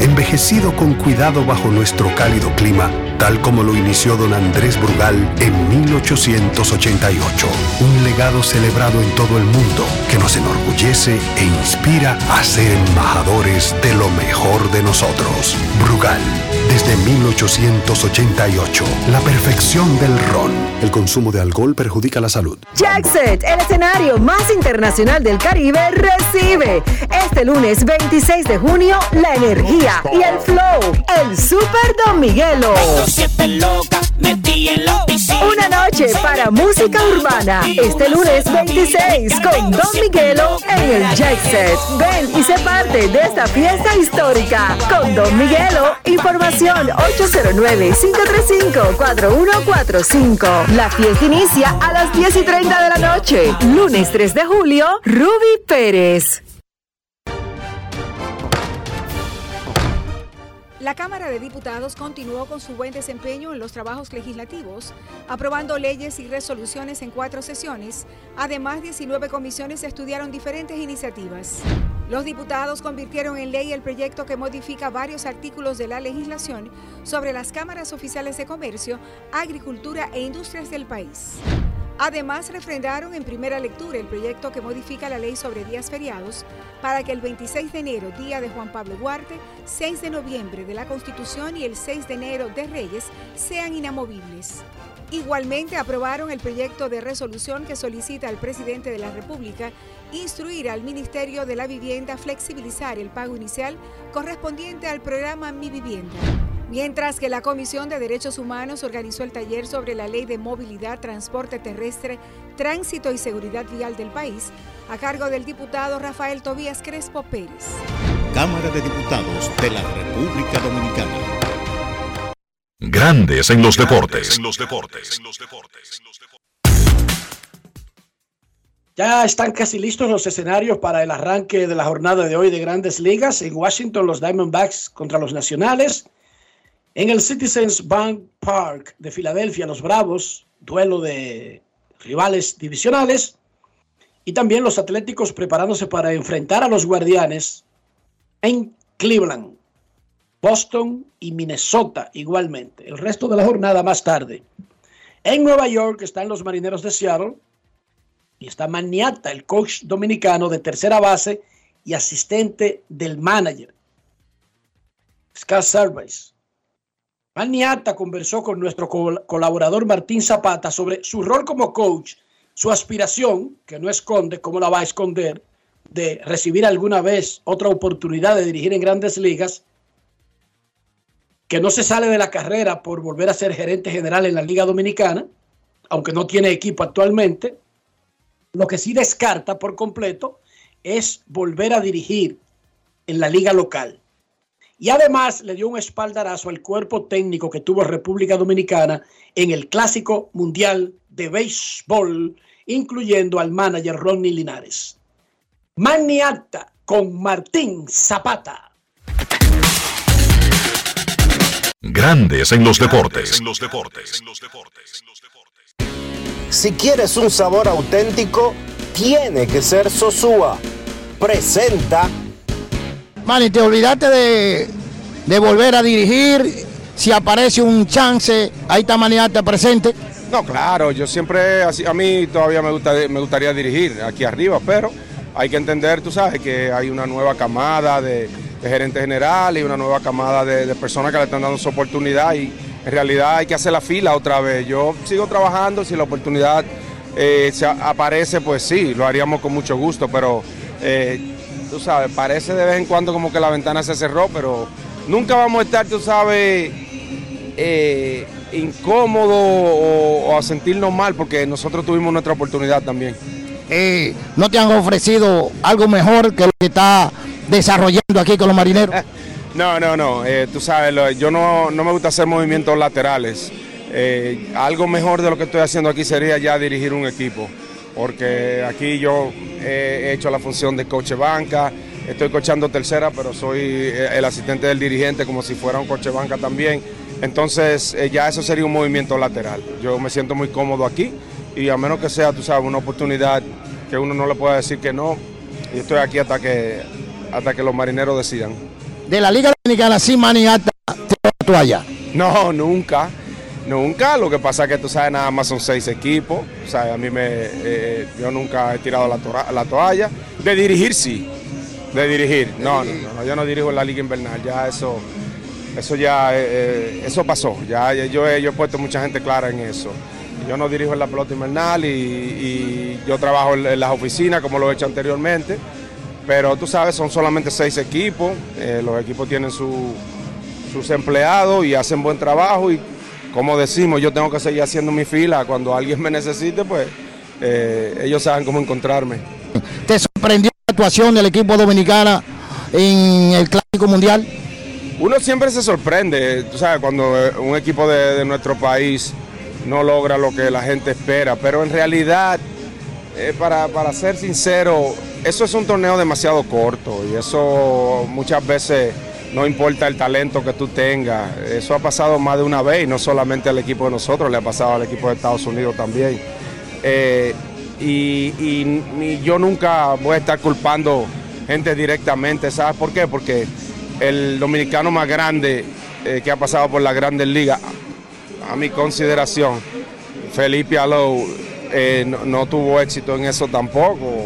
envejecido con cuidado bajo nuestro cálido clima, tal como lo inició don Andrés Brugal en 1888. Un legado celebrado en todo el mundo que nos enorgullece e inspira a ser embajadores de lo mejor de nosotros. Brugal, desde 1888, la perfección del ron. El consumo de alcohol perjudica la salud. Jackset, el escenario más internacional del Caribe, recibe este lunes 26 de junio la energía y el flow, el Super Don Miguelo. Una noche para música urbana. Este lunes 26 con Don Miguelo en el Jackset. Ven y sé parte de esta fiesta histórica. Con Don Miguelo, información 809-535-4145. La fiesta inicia a las 10 y 30 de la noche. Lunes 3 de julio, Ruby Pérez. La Cámara de Diputados continuó con su buen desempeño en los trabajos legislativos, aprobando leyes y resoluciones en cuatro sesiones. Además, 19 comisiones estudiaron diferentes iniciativas. Los diputados convirtieron en ley el proyecto que modifica varios artículos de la legislación sobre las cámaras oficiales de comercio, agricultura e industrias del país. Además, refrendaron en primera lectura el proyecto que modifica la ley sobre días feriados para que el 26 de enero, día de Juan Pablo Duarte, 6 de noviembre de la Constitución y el 6 de enero de Reyes sean inamovibles. Igualmente aprobaron el proyecto de resolución que solicita al presidente de la República instruir al Ministerio de la Vivienda flexibilizar el pago inicial correspondiente al programa Mi Vivienda. Mientras que la Comisión de Derechos Humanos organizó el taller sobre la Ley de Movilidad, Transporte Terrestre, Tránsito y Seguridad Vial del país, a cargo del diputado Rafael Tobías Crespo Pérez. Cámara de Diputados de la República Dominicana. Grandes en los deportes. En los deportes. Ya están casi listos los escenarios para el arranque de la jornada de hoy de Grandes Ligas. En Washington, los Diamondbacks contra los Nacionales. En el Citizens Bank Park de Filadelfia, los Bravos, duelo de rivales divisionales. Y también los Atléticos preparándose para enfrentar a los Guardianes en Cleveland, Boston y Minnesota igualmente. El resto de la jornada más tarde. En Nueva York están los Marineros de Seattle y está Maniata, el coach dominicano de tercera base y asistente del manager. Scott Service. Maniata conversó con nuestro colaborador Martín Zapata sobre su rol como coach, su aspiración, que no esconde, cómo la va a esconder, de recibir alguna vez otra oportunidad de dirigir en grandes ligas, que no se sale de la carrera por volver a ser gerente general en la Liga Dominicana, aunque no tiene equipo actualmente. Lo que sí descarta por completo es volver a dirigir en la liga local. Y además le dio un espaldarazo al cuerpo técnico que tuvo República Dominicana en el Clásico Mundial de Béisbol, incluyendo al manager Ronnie Linares. Maniata con Martín Zapata. Grandes en los deportes. Si quieres un sabor auténtico, tiene que ser Sosúa. Presenta Manny, te olvidaste de, de volver a dirigir. Si aparece un chance, ahí está Maniata presente. No, claro, yo siempre, a mí todavía me, gusta, me gustaría dirigir aquí arriba, pero hay que entender, tú sabes, que hay una nueva camada de, de gerentes generales y una nueva camada de, personas que le están dando su oportunidad y en realidad hay que hacer la fila otra vez. Yo sigo trabajando, si la oportunidad eh, se aparece, pues sí, lo haríamos con mucho gusto, pero eh, tú sabes, parece de vez en cuando como que la ventana se cerró, pero nunca vamos a estar, tú sabes, eh, incómodos o, a sentirnos mal porque nosotros tuvimos nuestra oportunidad también. Eh, ¿No te han ofrecido algo mejor que lo que está desarrollando aquí con los marineros? no, no, no, eh, tú sabes, yo no, no, me gusta hacer movimientos laterales. algo mejor de lo que estoy haciendo aquí sería ya dirigir un equipo porque aquí yo he hecho la función de coche banca, estoy cochando tercera, pero soy eh, el asistente del dirigente como si fuera un coche banca también. Entonces eh, ya eso sería un movimiento lateral. Yo me siento muy cómodo aquí y a menos que sea, tú sabes, una oportunidad que uno no le pueda decir que no, yo estoy aquí hasta que, hasta que los marineros decidan. De la Liga Dominicana, hasta la toalla. No, nunca. Nunca, lo que pasa es que tú sabes, nada más son seis equipos. O sea, a mí me. Eh, yo nunca he tirado la, toalla. De dirigir, sí. De dirigir. No, no, no, yo no dirijo la Liga Invernal. Ya eso. Eso ya. Eh, eh, eso pasó. Ya, yo, he, yo he puesto mucha gente clara en eso. Yo no dirijo en la pelota invernal y, yo trabajo en, las oficinas como lo he hecho anteriormente. Pero tú sabes, son solamente seis equipos. los equipos tienen sus empleados y hacen buen trabajo y como decimos, yo tengo que seguir haciendo mi fila. Cuando alguien me necesite, pues eh, ellos saben cómo encontrarme. ¿Te sorprendió la actuación del equipo dominicano en el Clásico Mundial? Uno siempre se sorprende, tú sabes, cuando eh, un equipo de, nuestro país no logra lo que la gente espera, pero en realidad, eh, para, para ser sincero, eso es un torneo demasiado corto y eso muchas veces no importa el talento que tú tengas. Eso ha pasado más de una vez y no solamente al equipo de nosotros, le ha pasado al equipo de Estados Unidos también. Eh, y, yo nunca voy a estar culpando gente directamente, ¿sabes por qué? Porque el dominicano más grande eh, que ha pasado por la Grandes Ligas, a mi consideración, Felipe Alou, eh, no, tuvo éxito en eso tampoco.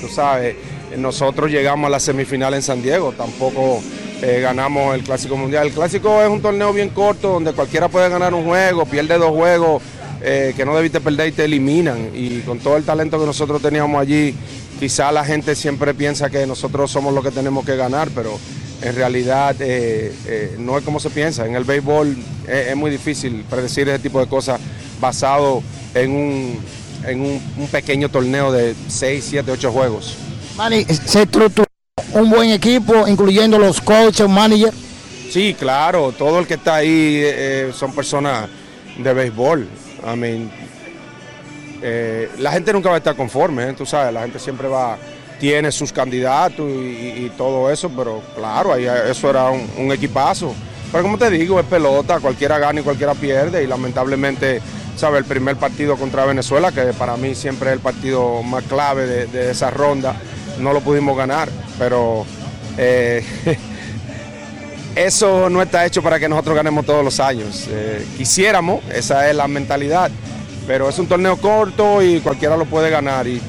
Tú sabes, nosotros llegamos a la semifinal en San Diego, tampoco eh, ganamos el Clásico Mundial. El Clásico es un torneo bien corto donde cualquiera puede ganar un juego, pierde dos juegos eh, que no debiste perder y te eliminan. Y con todo el talento que nosotros teníamos allí, quizá la gente siempre piensa que nosotros somos los que tenemos que ganar, pero en realidad eh, no es como se piensa. En el béisbol es, muy difícil predecir ese tipo de cosas basado en un, en un, pequeño torneo de 6, 7, 8 juegos. Manny, se estructuró un buen equipo, incluyendo los coaches, managers. Sí, claro, todo el que está ahí eh, son personas de béisbol. I mean, eh, la gente nunca va a estar conforme, ¿eh? tú sabes, la gente siempre va, tiene sus candidatos y, todo eso, pero claro, ahí, eso era un, equipazo. Pero como te digo, es pelota, cualquiera gana y cualquiera pierde y lamentablemente, ¿sabes? El primer partido contra Venezuela, que para mí siempre es el partido más clave de esa ronda, no lo pudimos ganar, pero... eh, eso no está hecho para que nosotros ganemos todos los años. Eh, quisiéramos, esa es la mentalidad, pero es un torneo corto y cualquiera lo puede ganar y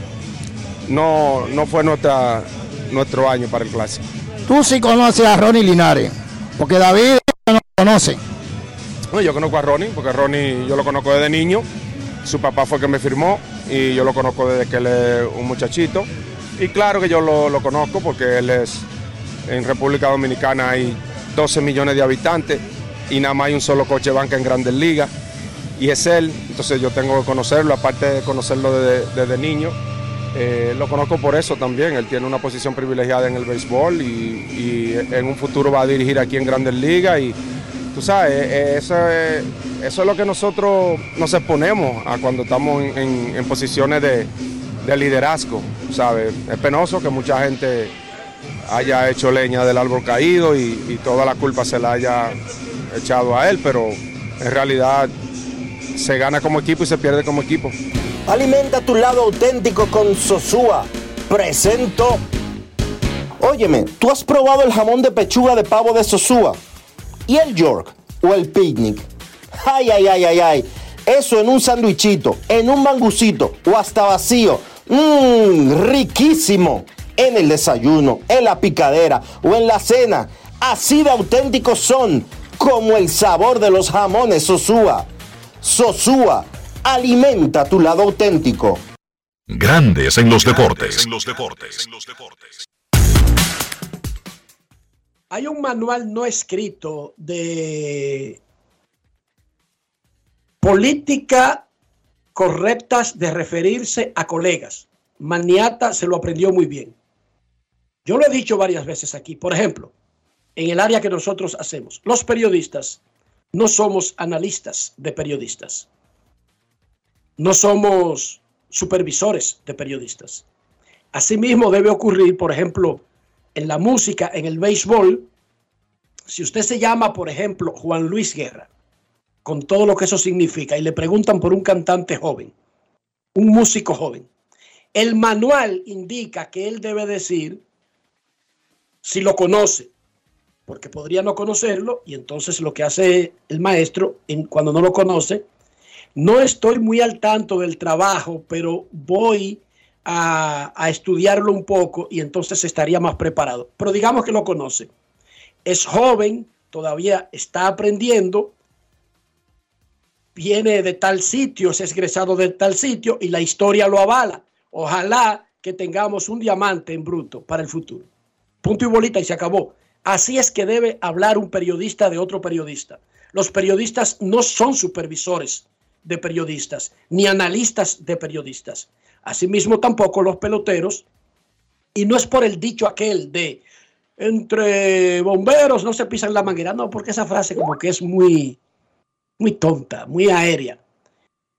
no, no fue nuestra, nuestro año para el clásico. Tú sí conoces a Ronnie Linares, porque David no lo conoce. No, yo conozco a Ronnie, porque Ronnie yo lo conozco desde niño, su papá fue el que me firmó y yo lo conozco desde que él es un muchachito. Y claro que yo lo, conozco porque él es, en República Dominicana hay 12 millones de habitantes y nada más hay un solo coche banca en Grandes Ligas y es él, entonces yo tengo que conocerlo, aparte de conocerlo desde, niño. eh, lo conozco por eso también, él tiene una posición privilegiada en el béisbol y, en un futuro va a dirigir aquí en Grandes Ligas y tú sabes, eso es, eso es lo que nosotros nos exponemos a cuando estamos en posiciones de, de liderazgo, ¿sabes? Es penoso que mucha gente haya hecho leña del árbol caído y, y toda la culpa se la haya echado a él, pero en realidad se gana como equipo y se pierde como equipo. Alimenta tu lado auténtico con Sosúa. Presento. Óyeme, ¿tú has probado el jamón de pechuga de pavo de Sosúa? ¿Y el York? ¿O el picnic? Ay, ay, ay, ay, ay. Eso en un sandwichito, en un mangucito o hasta vacío. Mmm, riquísimo. En el desayuno, en la picadera o en la cena. Así de auténticos son, como el sabor de los jamones Sosúa. Sosúa, alimenta tu lado auténtico. Grandes en los deportes. Hay un manual no escrito de política correctas de referirse a colegas. Maniata se lo aprendió muy bien. Yo lo he dicho varias veces aquí. Por ejemplo, en el área que nosotros hacemos, los periodistas no somos analistas de periodistas. No somos supervisores de periodistas. Asimismo debe ocurrir, por ejemplo, en la música, en el béisbol, si usted se llama, por ejemplo, Juan Luis Guerra, con todo lo que eso significa, y le preguntan por un cantante joven, un músico joven, el manual indica que él debe decir si lo conoce, porque podría no conocerlo, y entonces lo que hace el maestro cuando no lo conoce, no estoy muy al tanto del trabajo, pero voy a, a estudiarlo un poco y entonces estaría más preparado. Pero digamos que lo conoce. Es joven, todavía está aprendiendo, viene de tal sitio, es egresado de tal sitio y la historia lo avala. Ojalá que tengamos un diamante en bruto para el futuro. Punto y bolita y se acabó. Así es que debe hablar un periodista de otro periodista. Los periodistas no son supervisores de periodistas, ni analistas de periodistas. Asimismo tampoco los peloteros. Y no es por el dicho aquel de entre bomberos no se pisan la manguera. No, porque esa frase como que es muy, muy tonta, muy aérea.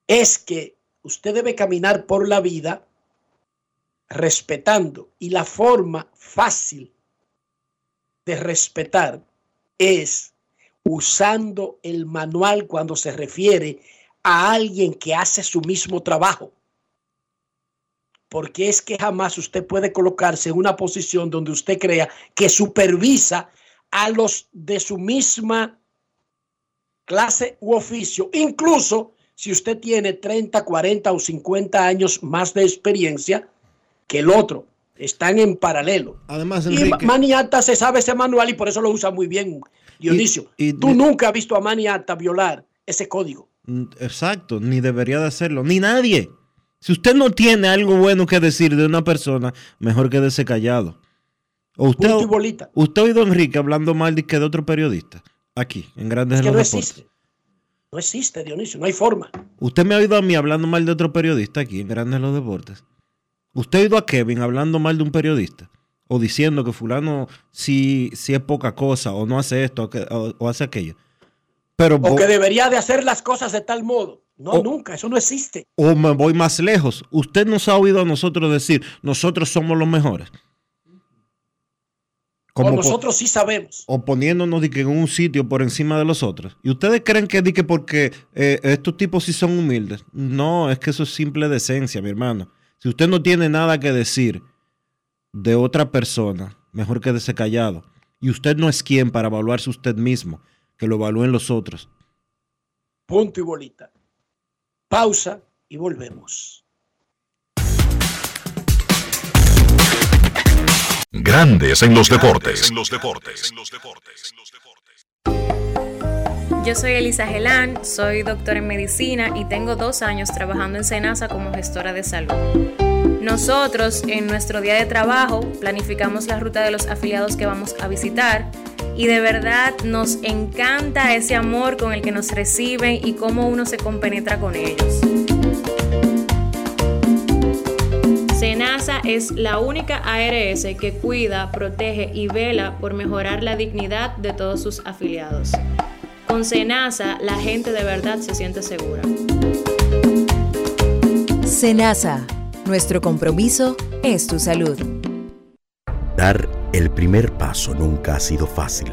Es que usted debe caminar por la vida respetando. Y la forma fácil de respetar es usando el manual cuando se refiere a alguien que hace su mismo trabajo. Porque es que jamás usted puede colocarse en una posición donde usted crea que supervisa a los de su misma clase u oficio, incluso si usted tiene 30, 40 o 50 años más de experiencia que el otro. Están en paralelo. Además, Y Maniata se sabe ese manual y por eso lo usa muy bien Dionisio. Y- y- Tú nunca has visto a Maniata violar ese código. mm, exacto, ni debería de hacerlo, ni nadie. Si usted no tiene algo bueno que decir de una persona, mejor quédese callado. O usted, usted ha oído a Enrique hablando mal de, que de otro periodista, aquí, en Grandes Es que en no los Deportes. existe. No existe, Dionisio, no hay forma. Usted me ha oído a mí hablando mal de otro periodista aquí en Grandes en los Deportes. Usted ha oído a Kevin hablando mal de un periodista. O diciendo que fulano sí, sí es poca cosa, o no hace esto, o, que- o- o hace aquello. Pero O que debería de hacer las cosas de tal modo. No, O- nunca, eso no existe. o me voy más lejos. Usted nos ha oído a nosotros decir, nosotros somos los mejores. O po- nosotros sí sabemos. o poniéndonos de que en un sitio por encima de los otros. ¿Y ustedes creen que, que porque eh, estos tipos sí son humildes? No, es que eso es simple decencia, mi hermano. Si usted no tiene nada que decir de otra persona, mejor quédese callado. Y usted no es quien para evaluarse usted mismo, que lo evalúen los otros. Punto y bolita. Pausa y volvemos. Grandes en los deportes. Yo soy Elisa Gelán, soy doctora en medicina y tengo dos años trabajando en Senasa como gestora de salud. Nosotros en nuestro día de trabajo planificamos la ruta de los afiliados que vamos a visitar y de verdad nos encanta ese amor con el que nos reciben y cómo uno se compenetra con ellos. Senasa es la única ARS que cuida, protege y vela por mejorar la dignidad de todos sus afiliados. Con Senasa, la gente de verdad se siente segura. Senasa, nuestro compromiso es tu salud. Dar el primer paso nunca ha sido fácil,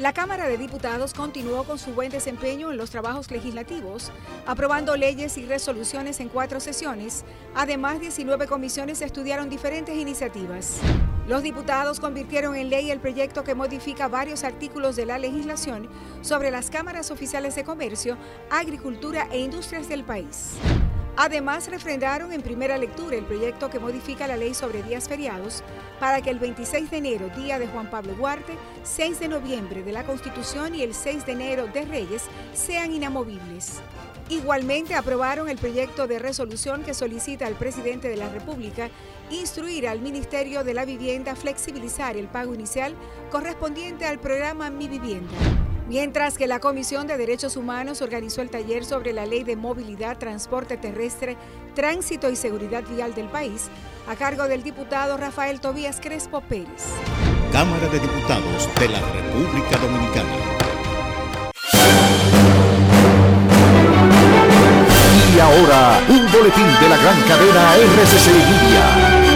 La Cámara de Diputados continuó con su buen desempeño en los trabajos legislativos, aprobando leyes y resoluciones en cuatro sesiones. Además, 19 comisiones estudiaron diferentes iniciativas. Los diputados convirtieron en ley el proyecto que modifica varios artículos de la legislación sobre las cámaras oficiales de comercio, agricultura e industrias del país. Además, refrendaron en primera lectura el proyecto que modifica la ley sobre días feriados para que el 26 de enero, día de Juan Pablo Duarte, 6 de noviembre de la Constitución y el 6 de enero de Reyes sean inamovibles. Igualmente aprobaron el proyecto de resolución que solicita al presidente de la República instruir al Ministerio de la Vivienda a flexibilizar el pago inicial correspondiente al programa Mi Vivienda. Mientras que la Comisión de Derechos Humanos organizó el taller sobre la Ley de Movilidad, Transporte Terrestre, Tránsito y Seguridad Vial del país, a cargo del diputado Rafael Tobías Crespo Pérez. Cámara de Diputados de la República Dominicana. Y ahora, un boletín de la gran cadena RCC Media.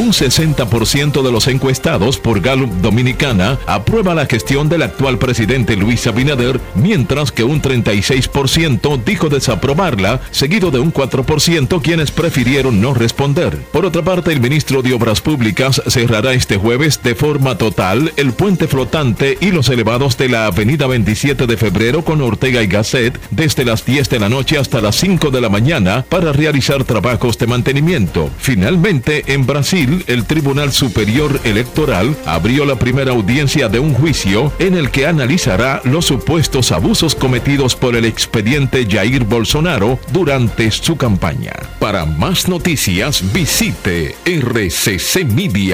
Un 60% de los encuestados por Gallup Dominicana aprueba la gestión del actual presidente Luis Abinader, mientras que un 36% dijo desaprobarla, seguido de un 4% quienes prefirieron no responder. Por otra parte, el ministro de Obras Públicas cerrará este jueves de forma total el puente flotante y los elevados de la avenida 27 de febrero con Ortega y Gasset desde las 10 de la noche hasta las 5 de la mañana para realizar trabajos de mantenimiento. Finalmente, en Brasil, el Tribunal Superior Electoral abrió la primera audiencia de un juicio en el que analizará los supuestos abusos cometidos por el expediente Jair Bolsonaro durante su campaña. Para más noticias, visite rccmedia.com.do.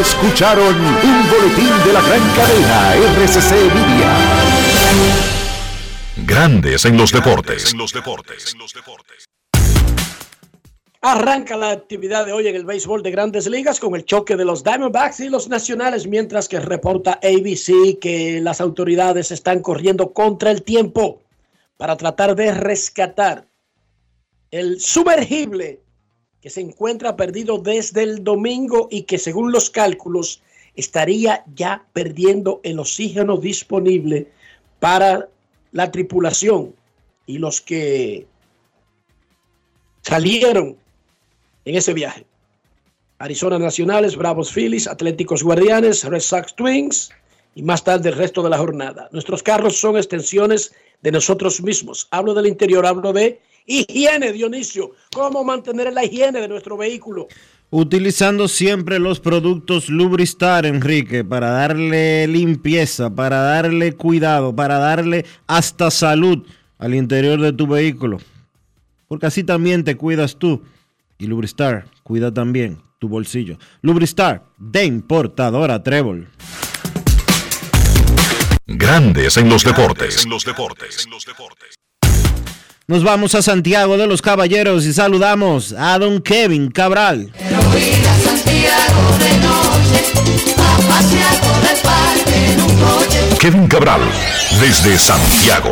Escucharon un boletín de la gran cadena RCC Media. Grandes en los deportes. Arranca la actividad de hoy en el béisbol de grandes ligas con el choque de los Diamondbacks y los nacionales, mientras que reporta ABC que las autoridades están corriendo contra el tiempo para tratar de rescatar el sumergible que se encuentra perdido desde el domingo y que según los cálculos estaría ya perdiendo el oxígeno disponible para la tripulación y los que salieron en ese viaje. Arizona Nacionales, Bravos Phillies, Atléticos Guardianes, Red Sox Twins y más tarde el resto de la jornada. Nuestros carros son extensiones de nosotros mismos. Hablo del interior, hablo de higiene, Dionisio. ¿Cómo mantener la higiene de nuestro vehículo? Utilizando siempre los productos Lubristar, Enrique, para darle limpieza, para darle cuidado, para darle hasta salud al interior de tu vehículo. Porque así también te cuidas tú. Y Lubristar cuida también tu bolsillo. Lubristar de importadora Trébol. Grandes en los deportes. En los deportes. Nos vamos a Santiago de los Caballeros y saludamos a don Kevin Cabral. Kevin Cabral, desde Santiago.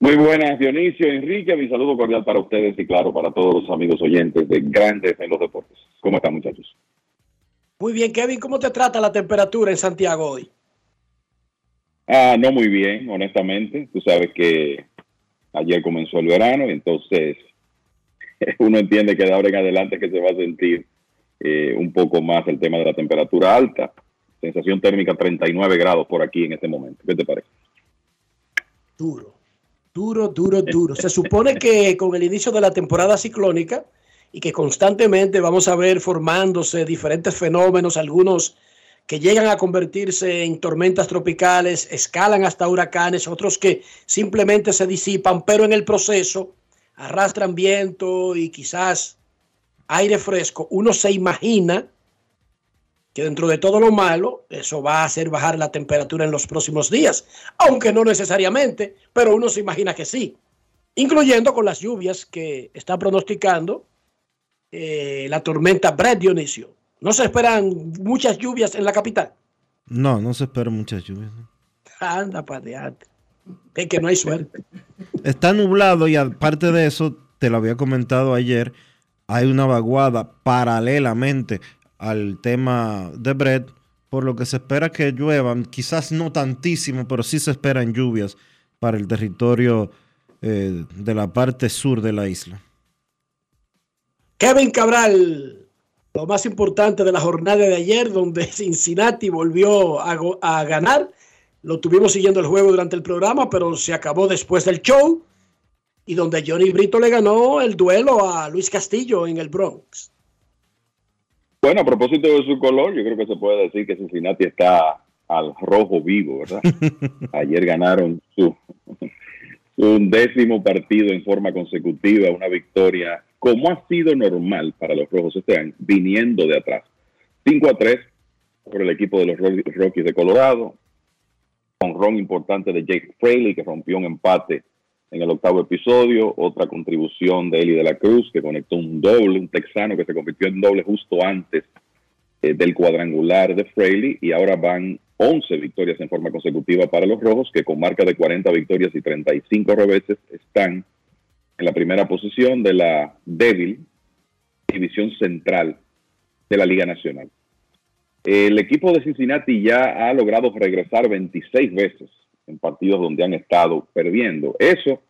Muy buenas, Dionisio, Enrique, mi saludo cordial para ustedes y claro, para todos los amigos oyentes de Grandes en los Deportes. ¿Cómo están, muchachos? Muy bien, Kevin, ¿cómo te trata la temperatura en Santiago hoy? Ah, no muy bien, honestamente. Tú sabes que ayer comenzó el verano y entonces uno entiende que de ahora en adelante que se va a sentir eh, un poco más el tema de la temperatura alta. Sensación térmica 39 grados por aquí en este momento. ¿Qué te parece? Duro, duro, duro, duro. Se supone que con el inicio de la temporada ciclónica y que constantemente vamos a ver formándose diferentes fenómenos, algunos que llegan a convertirse en tormentas tropicales, escalan hasta huracanes, otros que simplemente se disipan, pero en el proceso arrastran viento y quizás aire fresco. Uno se imagina que dentro de todo lo malo, eso va a hacer bajar la temperatura en los próximos días, aunque no necesariamente, pero uno se imagina que sí, incluyendo con las lluvias que está pronosticando eh, la tormenta Brett Dionisio. ¿No se esperan muchas lluvias en la capital? No, no se esperan muchas lluvias. Anda, padeate. Es que no hay suerte. Está nublado y aparte de eso, te lo había comentado ayer, hay una vaguada paralelamente al tema de Brett, por lo que se espera que lluevan, quizás no tantísimo, pero sí se esperan lluvias para el territorio eh, de la parte sur de la isla. Kevin Cabral, lo más importante de la jornada de ayer, donde Cincinnati volvió a, a, ganar. Lo tuvimos siguiendo el juego durante el programa, pero se acabó después del show. Y donde Johnny Brito le ganó el duelo a Luis Castillo en el Bronx. Bueno, a propósito de su color, yo creo que se puede decir que Cincinnati está al rojo vivo, ¿verdad? Ayer ganaron su, su décimo partido en forma consecutiva, una victoria como ha sido normal para los rojos este año, viniendo de atrás. 5 a 3 por el equipo de los Rockies de Colorado, con ron importante de Jake Fraley, que rompió un empate en el octavo episodio, otra contribución de Eli de la Cruz, que conectó un doble, un texano que se convirtió en doble justo antes eh, del cuadrangular de Fraley, y ahora van 11 victorias en forma consecutiva para los rojos, que con marca de 40 victorias y 35 reveses están en la primera posición de la débil división central de la Liga Nacional. El equipo de Cincinnati ya ha logrado regresar 26 veces en partidos donde han estado perdiendo. Eso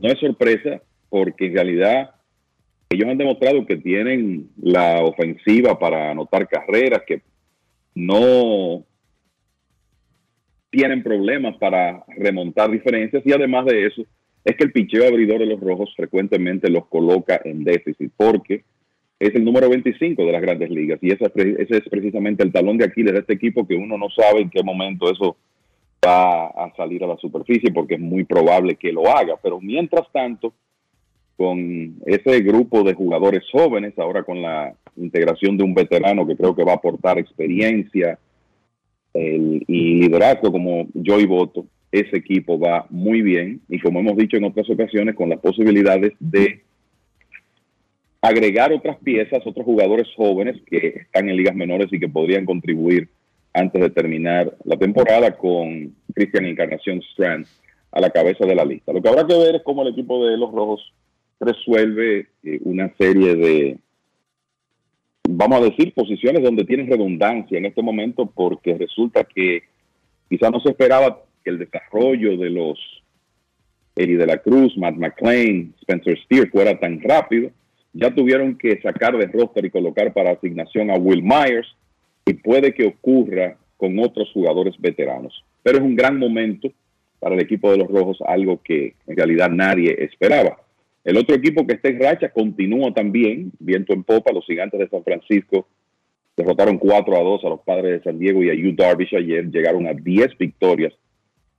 no es sorpresa porque en realidad ellos han demostrado que tienen la ofensiva para anotar carreras, que no tienen problemas para remontar diferencias y además de eso es que el picheo abridor de los rojos frecuentemente los coloca en déficit porque es el número 25 de las grandes ligas y ese, es precisamente el talón de Aquiles de este equipo que uno no sabe en qué momento eso va a salir a la superficie porque es muy probable que lo haga. Pero mientras tanto, con ese grupo de jugadores jóvenes, ahora con la integración de un veterano que creo que va a aportar experiencia, y liderazgo como Joey Boto, ese equipo va muy bien y como hemos dicho en otras ocasiones, con las posibilidades de agregar otras piezas, otros jugadores jóvenes que están en ligas menores y que podrían contribuir antes de terminar la temporada con Cristian Encarnación Strand a la cabeza de la lista. Lo que habrá que ver es cómo el equipo de los Rojos resuelve eh, una serie de, vamos a decir, posiciones donde tienen redundancia en este momento porque resulta que quizá no se esperaba que el desarrollo de los Eddie de la Cruz, Matt McClain, Spencer Steer fuera tan rápido. Ya tuvieron que sacar de roster y colocar para asignación a Will Myers y puede que ocurra con otros jugadores veteranos. Pero es un gran momento para el equipo de los Rojos, algo que en realidad nadie esperaba. El otro equipo que está en racha continúa también, viento en popa, los gigantes de San Francisco derrotaron 4 a 2 a los padres de San Diego y a Yu Darvish ayer, llegaron a 10 victorias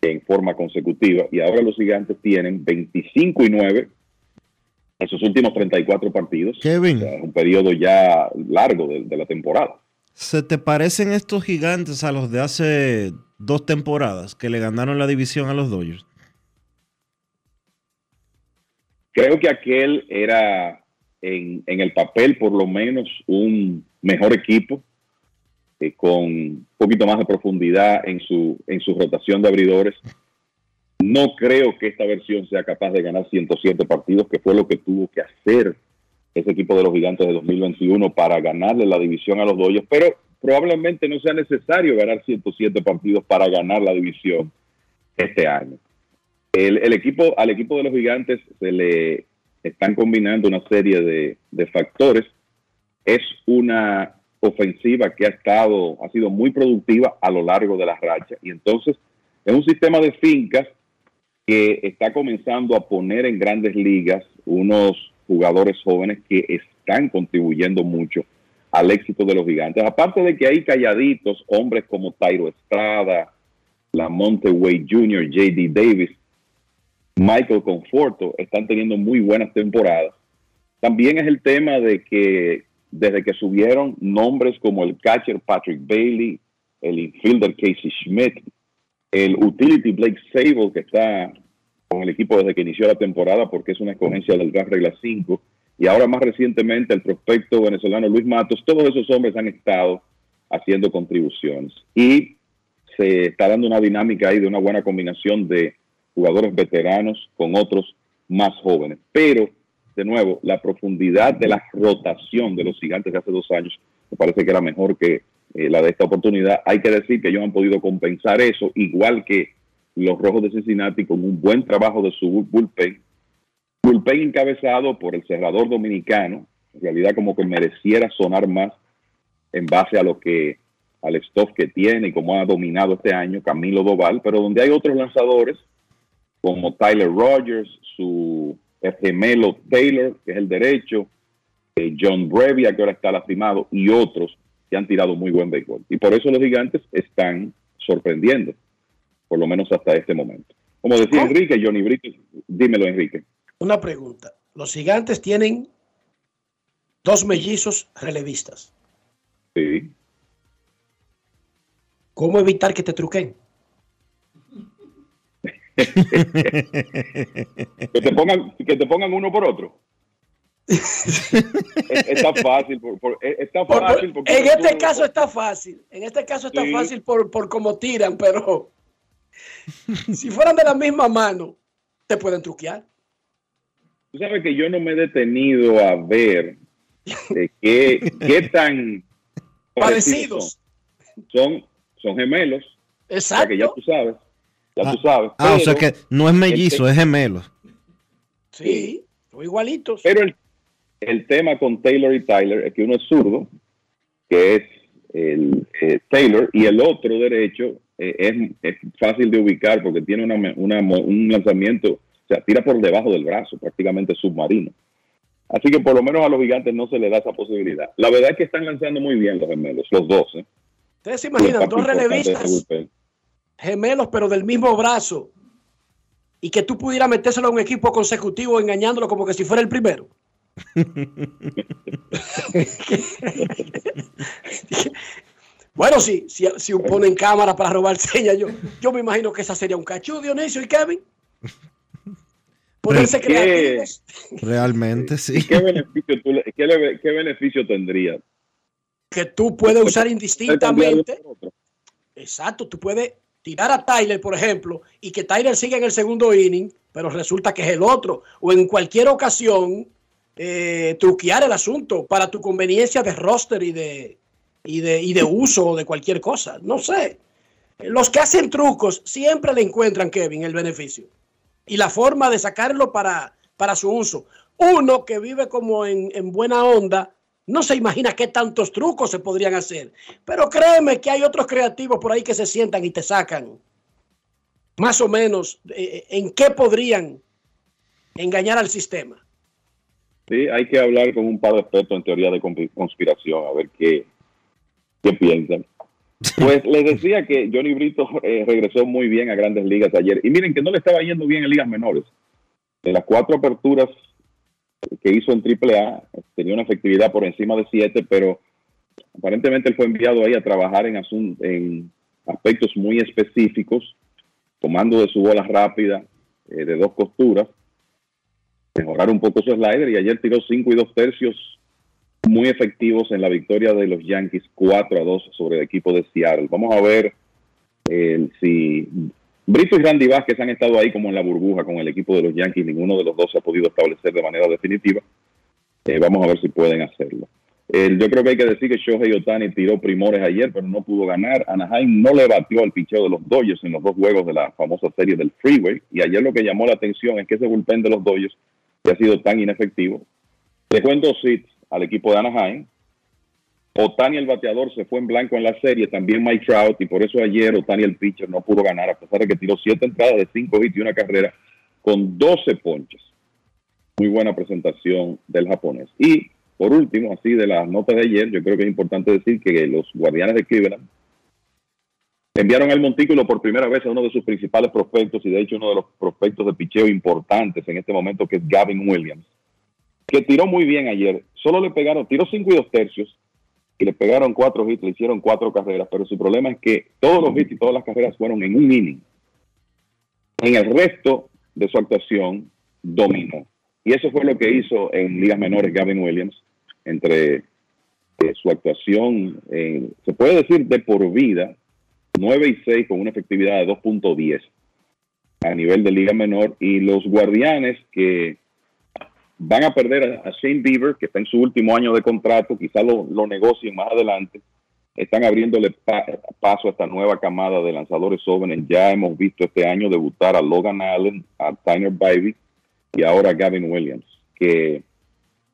en forma consecutiva y ahora los gigantes tienen 25 y 9 en sus últimos 34 partidos. Kevin. un periodo ya largo de, de la temporada. ¿Se te parecen estos gigantes a los de hace dos temporadas que le ganaron la división a los Dodgers? Creo que aquel era en, en el papel por lo menos un mejor equipo, eh, con un poquito más de profundidad en su, en su rotación de abridores. No creo que esta versión sea capaz de ganar 107 partidos, que fue lo que tuvo que hacer ese equipo de los gigantes de 2021 para ganarle la división a los Dodgers, pero probablemente no sea necesario ganar 107 partidos para ganar la división este año. El, equipo, al equipo de los gigantes se le están combinando una serie de, de factores. Es una ofensiva que ha estado, ha sido muy productiva a lo largo de la racha. Y entonces es un sistema de fincas que está comenzando a poner en grandes ligas unos jugadores jóvenes que están contribuyendo mucho al éxito de los gigantes. Aparte de que hay calladitos, hombres como Tyro Estrada, Lamonte Wade Jr., J.D. Davis, Michael Conforto, están teniendo muy buenas temporadas. También es el tema de que desde que subieron nombres como el catcher Patrick Bailey, el infielder Casey Schmidt, el utility Blake Sable, que está con el equipo desde que inició la temporada porque es una escogencia del draft regla 5, y ahora más recientemente el prospecto venezolano Luis Matos, todos esos hombres han estado haciendo contribuciones. Y se está dando una dinámica ahí de una buena combinación de jugadores veteranos con otros más jóvenes. Pero, de nuevo, la profundidad de la rotación de los gigantes de hace dos años me parece que era mejor que eh, la de esta oportunidad. Hay que decir que ellos han podido compensar eso, igual que los Rojos de Cincinnati, con un buen trabajo de su bullpen. Bullpen encabezado por el cerrador dominicano, en realidad como que mereciera sonar más en base a lo que al stuff que tiene y como ha dominado este año Camilo Doval, pero donde hay otros lanzadores como Tyler Rogers, su gemelo Taylor, que es el derecho, eh, John Brevia, que ahora está lastimado, y otros que han tirado muy buen béisbol. Y por eso los gigantes están sorprendiendo, por lo menos hasta este momento. Como decía Enrique, Johnny Brito, dímelo Enrique. Una pregunta. Los gigantes tienen dos mellizos relevistas. Sí. ¿Cómo evitar que te truquen? que, te pongan, que te pongan uno por otro. está fácil. Por, por, está fácil porque en este caso está fácil. En este caso está sí. fácil por, por cómo tiran, pero si fueran de la misma mano, te pueden truquear. Tú sabes que yo no me he detenido a ver de qué, qué tan parecidos son. Son gemelos. Exacto. que ya tú sabes. Ya tú sabes. Ah, o sea que no es mellizo, es gemelo. Sí, son igualitos. Pero el, el, tema con Taylor y Tyler es que uno es zurdo, que es el eh, Taylor, y el otro derecho eh, es, es, fácil de ubicar porque tiene una, una, un lanzamiento, o sea, tira por debajo del brazo, prácticamente submarino. Así que por lo menos a los gigantes no se le da esa posibilidad. La verdad es que están lanzando muy bien los gemelos, los dos. ¿eh? Ustedes se imaginan dos relevistas gemelos, pero del mismo brazo, y que tú pudieras metérselo a un equipo consecutivo engañándolo como que si fuera el primero. Bueno, sí, si, si ponen cámara para robar señas, yo, yo me imagino que esa sería un cachú, Dionisio y Kevin. Ponerse ¿Qué- creativos. Realmente, sí. ¿Qué beneficio, tú le- qué le- qué beneficio tendría? que tú puedes usar indistintamente. Exacto, tú puedes tirar a Tyler, por ejemplo, y que Tyler siga en el segundo inning, pero resulta que es el otro. O en cualquier ocasión, eh, truquear el asunto para tu conveniencia de roster y de, y de, y de uso de cualquier cosa. No sé. Los que hacen trucos siempre le encuentran, Kevin, el beneficio. Y la forma de sacarlo para, para su uso. Uno que vive como en, en buena onda, no se imagina qué tantos trucos se podrían hacer. Pero créeme que hay otros creativos por ahí que se sientan y te sacan más o menos eh, en qué podrían engañar al sistema. Sí, hay que hablar con un par de expertos en teoría de conspi- conspiración, a ver qué, qué piensan. Pues les decía que Johnny Brito eh, regresó muy bien a grandes ligas ayer. Y miren que no le estaba yendo bien en ligas menores. De las cuatro aperturas que hizo en AAA, tenía una efectividad por encima de siete, pero aparentemente él fue enviado ahí a trabajar en, en aspectos muy específicos, comando de su bola rápida eh, de dos costuras, mejorar un poco su slider y ayer tiró cinco y dos tercios muy efectivos en la victoria de los Yankees 4 a 2 sobre el equipo de Seattle. Vamos a ver eh, si Brito y Randy Vázquez han estado ahí como en la burbuja con el equipo de los Yankees. Ninguno de los dos se ha podido establecer de manera definitiva. Eh, vamos a ver si pueden hacerlo. Eh, yo creo que hay que decir que Shohei Otani tiró primores ayer, pero no pudo ganar. Anaheim no le batió al picheo de los Dodgers en los dos juegos de la famosa serie del Freeway. Y ayer lo que llamó la atención es que ese bullpen de los Dodgers que ha sido tan inefectivo. En dos hits al equipo de Anaheim. Otani el bateador se fue en blanco en la serie, también Mike Trout, y por eso ayer Otani el pitcher no pudo ganar, a pesar de que tiró siete entradas de cinco hits y una carrera con 12 ponches. Muy buena presentación del japonés. Y por último, así de las notas de ayer, yo creo que es importante decir que los guardianes de Cleveland enviaron al montículo por primera vez a uno de sus principales prospectos y de hecho uno de los prospectos de picheo importantes en este momento que es Gavin Williams, que tiró muy bien ayer. Solo le pegaron, tiró cinco y dos tercios y le pegaron cuatro hits, le hicieron cuatro carreras, pero su problema es que todos los hits y todas las carreras fueron en un inning. En el resto de su actuación dominó. Y eso fue lo que hizo en ligas menores Gavin Williams entre eh, su actuación, eh, se puede decir de por vida, 9 y 6 con una efectividad de 2.10 a nivel de liga menor y los guardianes que van a perder a, Shane Bieber, que está en su último año de contrato, quizá lo, lo negocien más adelante, están abriéndole pa- paso a esta nueva camada de lanzadores jóvenes. Ya hemos visto este año debutar a Logan Allen, a Tyler Bivey y ahora a Gavin Williams, que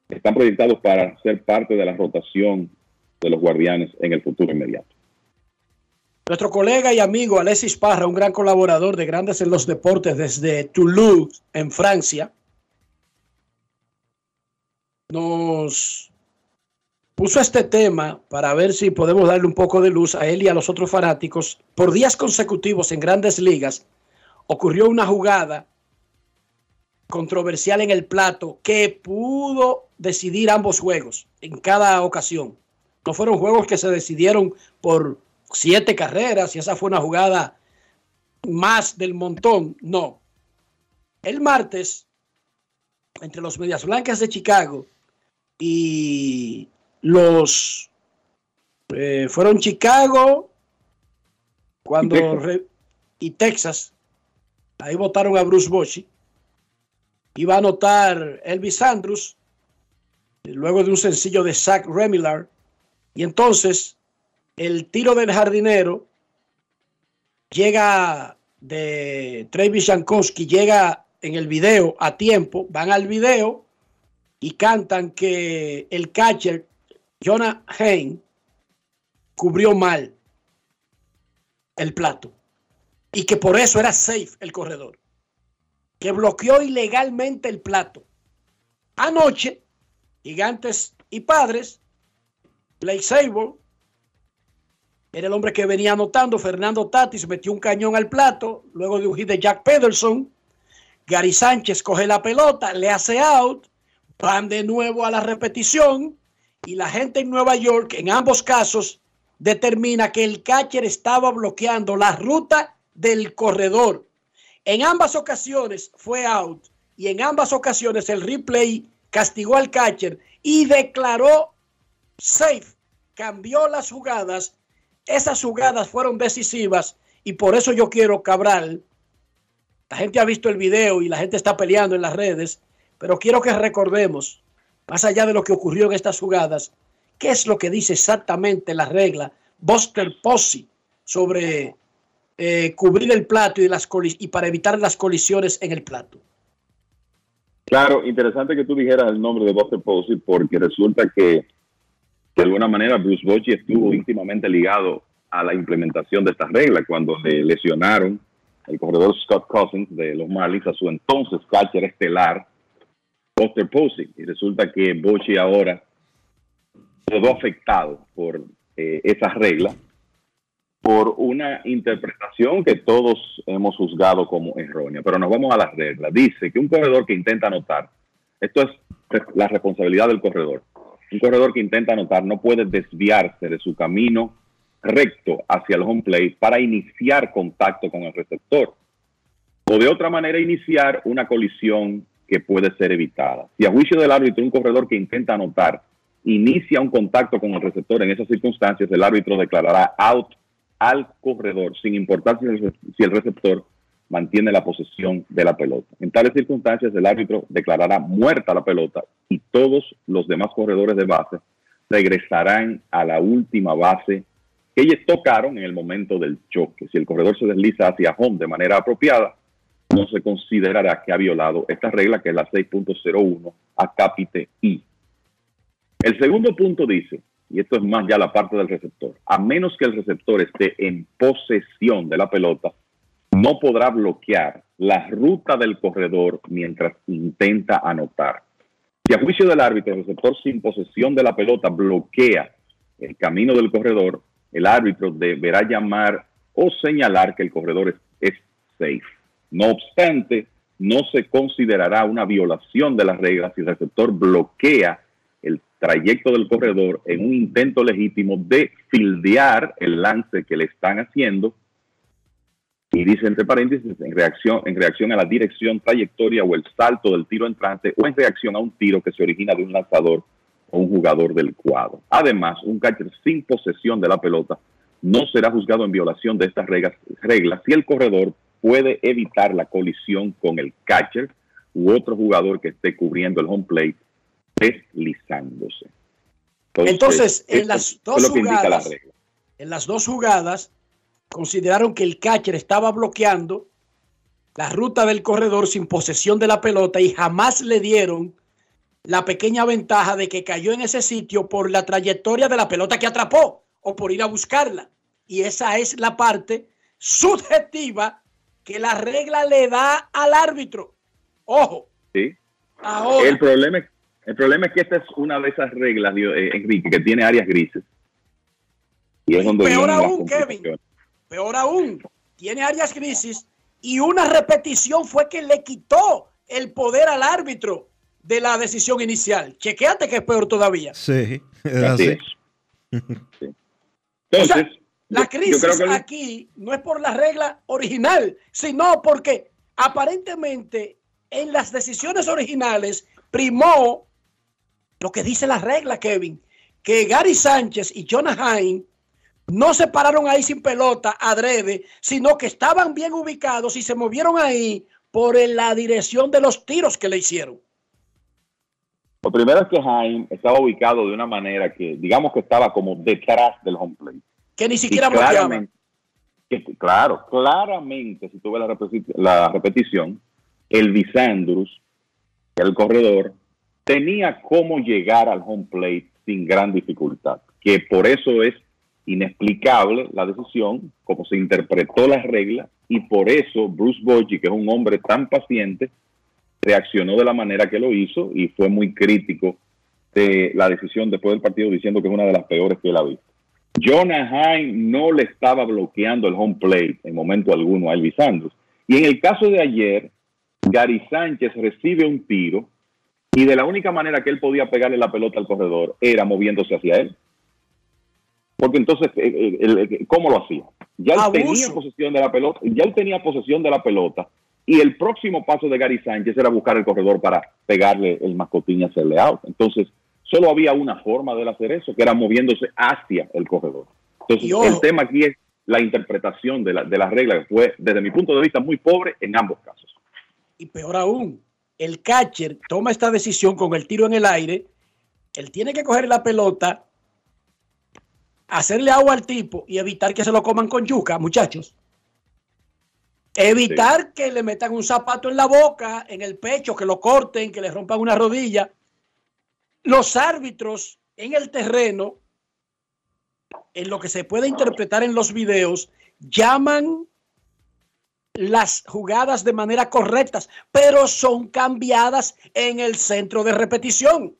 están proyectados para ser parte de la rotación de los guardianes en el futuro inmediato. Nuestro colega y amigo Alexis Parra, un gran colaborador de Grandes en los Deportes desde Toulouse, en Francia, nos puso este tema para ver si podemos darle un poco de luz a él y a los otros fanáticos. Por días consecutivos en grandes ligas ocurrió una jugada controversial en el plato que pudo decidir ambos juegos en cada ocasión. No fueron juegos que se decidieron por siete carreras y esa fue una jugada más del montón. No. El martes, entre los Medias Blancas de Chicago y los... eh, fueron Chicago cuando... Y Texas. re- y Texas. Ahí votaron a Bruce Bochy. Iba a anotar Elvis Andrews eh, luego de un sencillo de Zach Remillard. Y entonces el tiro del jardinero llega de Travis Jankowski, llega en el video a tiempo, van al video y cantan que el catcher Jonah Hain cubrió mal el plato y que por eso era safe el corredor, que bloqueó ilegalmente el plato. Anoche, gigantes y padres, Blake Sable era el hombre que venía anotando. Fernando Tatis metió un cañón al plato luego de un hit de Jack Pederson. Gary Sánchez coge la pelota, le hace out, van de nuevo a la repetición y la gente en Nueva York, en ambos casos, determina que el catcher estaba bloqueando la ruta del corredor. En ambas ocasiones fue out y en ambas ocasiones el replay castigó al catcher y declaró safe, cambió las jugadas. Esas jugadas fueron decisivas y por eso yo quiero, Cabral, la gente ha visto el video y la gente está peleando en las redes, pero quiero que recordemos, más allá de lo que ocurrió en estas jugadas, qué es lo que dice exactamente la regla Buster Posey sobre eh, cubrir el plato y, las y para evitar las colisiones en el plato. Claro, interesante que tú dijeras el nombre de Buster Posey porque resulta que de alguna manera Bruce Bochy estuvo íntimamente ligado a la implementación de estas reglas cuando le lesionaron el corredor Scott Cousins de los Marlins a su entonces catcher estelar Buster Posey y resulta que Bochy ahora quedó afectado por eh, esas reglas por una interpretación que todos hemos juzgado como errónea. Pero nos vamos a las reglas. Dice que un corredor que intenta anotar, esto es la responsabilidad del corredor. Un corredor que intenta anotar no puede desviarse de su camino recto hacia el home plate para iniciar contacto con el receptor. O de otra manera iniciar una colisión que puede ser evitada. Si a juicio del árbitro un corredor que intenta anotar inicia un contacto con el receptor en esas circunstancias, el árbitro declarará out al corredor, sin importar si el, receptor mantiene la posesión de la pelota. En tales circunstancias, el árbitro declarará muerta la pelota y todos los demás corredores de base regresarán a la última base que ellos tocaron en el momento del choque. Si el corredor se desliza hacia home de manera apropiada, no se considerará que ha violado esta regla que es la 6.01 a capite I. El segundo punto dice, y esto es más ya la parte del receptor, a menos que el receptor esté en posesión de la pelota, no podrá bloquear la ruta del corredor mientras intenta anotar. Si a juicio del árbitro el receptor sin posesión de la pelota bloquea el camino del corredor, el árbitro deberá llamar o señalar que el corredor es, safe. No obstante, no se considerará una violación de las reglas si el receptor bloquea el trayecto del corredor en un intento legítimo de fildear el lance que le están haciendo. Y dice entre paréntesis, en reacción, en reacción a la dirección, trayectoria o el salto del tiro entrante o en reacción a un tiro que se origina de un lanzador o un jugador del cuadro. Además, un catcher sin posesión de la pelota no será juzgado en violación de estas reglas, reglas si el corredor puede evitar la colisión con el catcher u otro jugador que esté cubriendo el home plate deslizándose. Entonces, en las dos jugadas, en las dos jugadas, consideraron que el catcher estaba bloqueando la ruta del corredor sin posesión de la pelota y jamás le dieron la pequeña ventaja de que cayó en ese sitio por la trayectoria de la pelota que atrapó o por ir a buscarla. Y esa es la parte subjetiva que la regla le da al árbitro. Ojo. Sí. El problema es el problema es que esta es una de esas reglas, eh, Enrique, que tiene áreas grises. Y es donde peor aún, Kevin. Peor aún, tiene áreas grises y una repetición fue que le quitó el poder al árbitro de la decisión inicial. Chequéate que es peor todavía. Sí, es así. Entonces, la crisis aquí no es por la regla original, sino porque aparentemente en las decisiones originales primó lo que dice la regla, Kevin, que Gary Sánchez y Jonah Hine no se pararon ahí sin pelota adrede, sino que estaban bien ubicados y se movieron ahí por la dirección de los tiros que le hicieron. Lo primero es que Hine estaba ubicado de una manera que, digamos que estaba como detrás del home plate. Que ni siquiera bloqueaba. claro, claramente, si tuve la, la repetición, el Bisandrus, el corredor, tenía cómo llegar al home plate sin gran dificultad, que por eso es inexplicable la decisión, como se interpretó la regla, y por eso Bruce Bochy, que es un hombre tan paciente, reaccionó de la manera que lo hizo y fue muy crítico de la decisión después del partido diciendo que es una de las peores que él ha visto. Jonah Hine no le estaba bloqueando el home plate en momento alguno a Elvis Andrews. Y en el caso de ayer, Gary Sánchez recibe un tiro y de la única manera que él podía pegarle la pelota al corredor era moviéndose hacia él. Porque entonces, eh, eh, ¿cómo lo hacía? Ya él Abuso. tenía posesión de la pelota, ya él tenía posesión de la pelota y el próximo paso de Gary Sánchez era buscar el corredor para pegarle el mascotín y hacerle out. Entonces, solo había una forma de hacer eso, que era moviéndose hacia el corredor. Entonces, el tema aquí es la interpretación de la, de la regla, que fue, desde mi punto de vista, muy pobre en ambos casos. Y peor aún, el catcher toma esta decisión con el tiro en el aire. Él tiene que coger la pelota, hacerle agua al tipo y evitar que se lo coman con yuca, muchachos. Evitar que le metan un zapato en la boca, en el pecho, que lo corten, que le rompan una rodilla. Los árbitros en el terreno, en lo que se puede interpretar en los videos, llaman las jugadas de manera correctas, pero son cambiadas en el centro de repetición.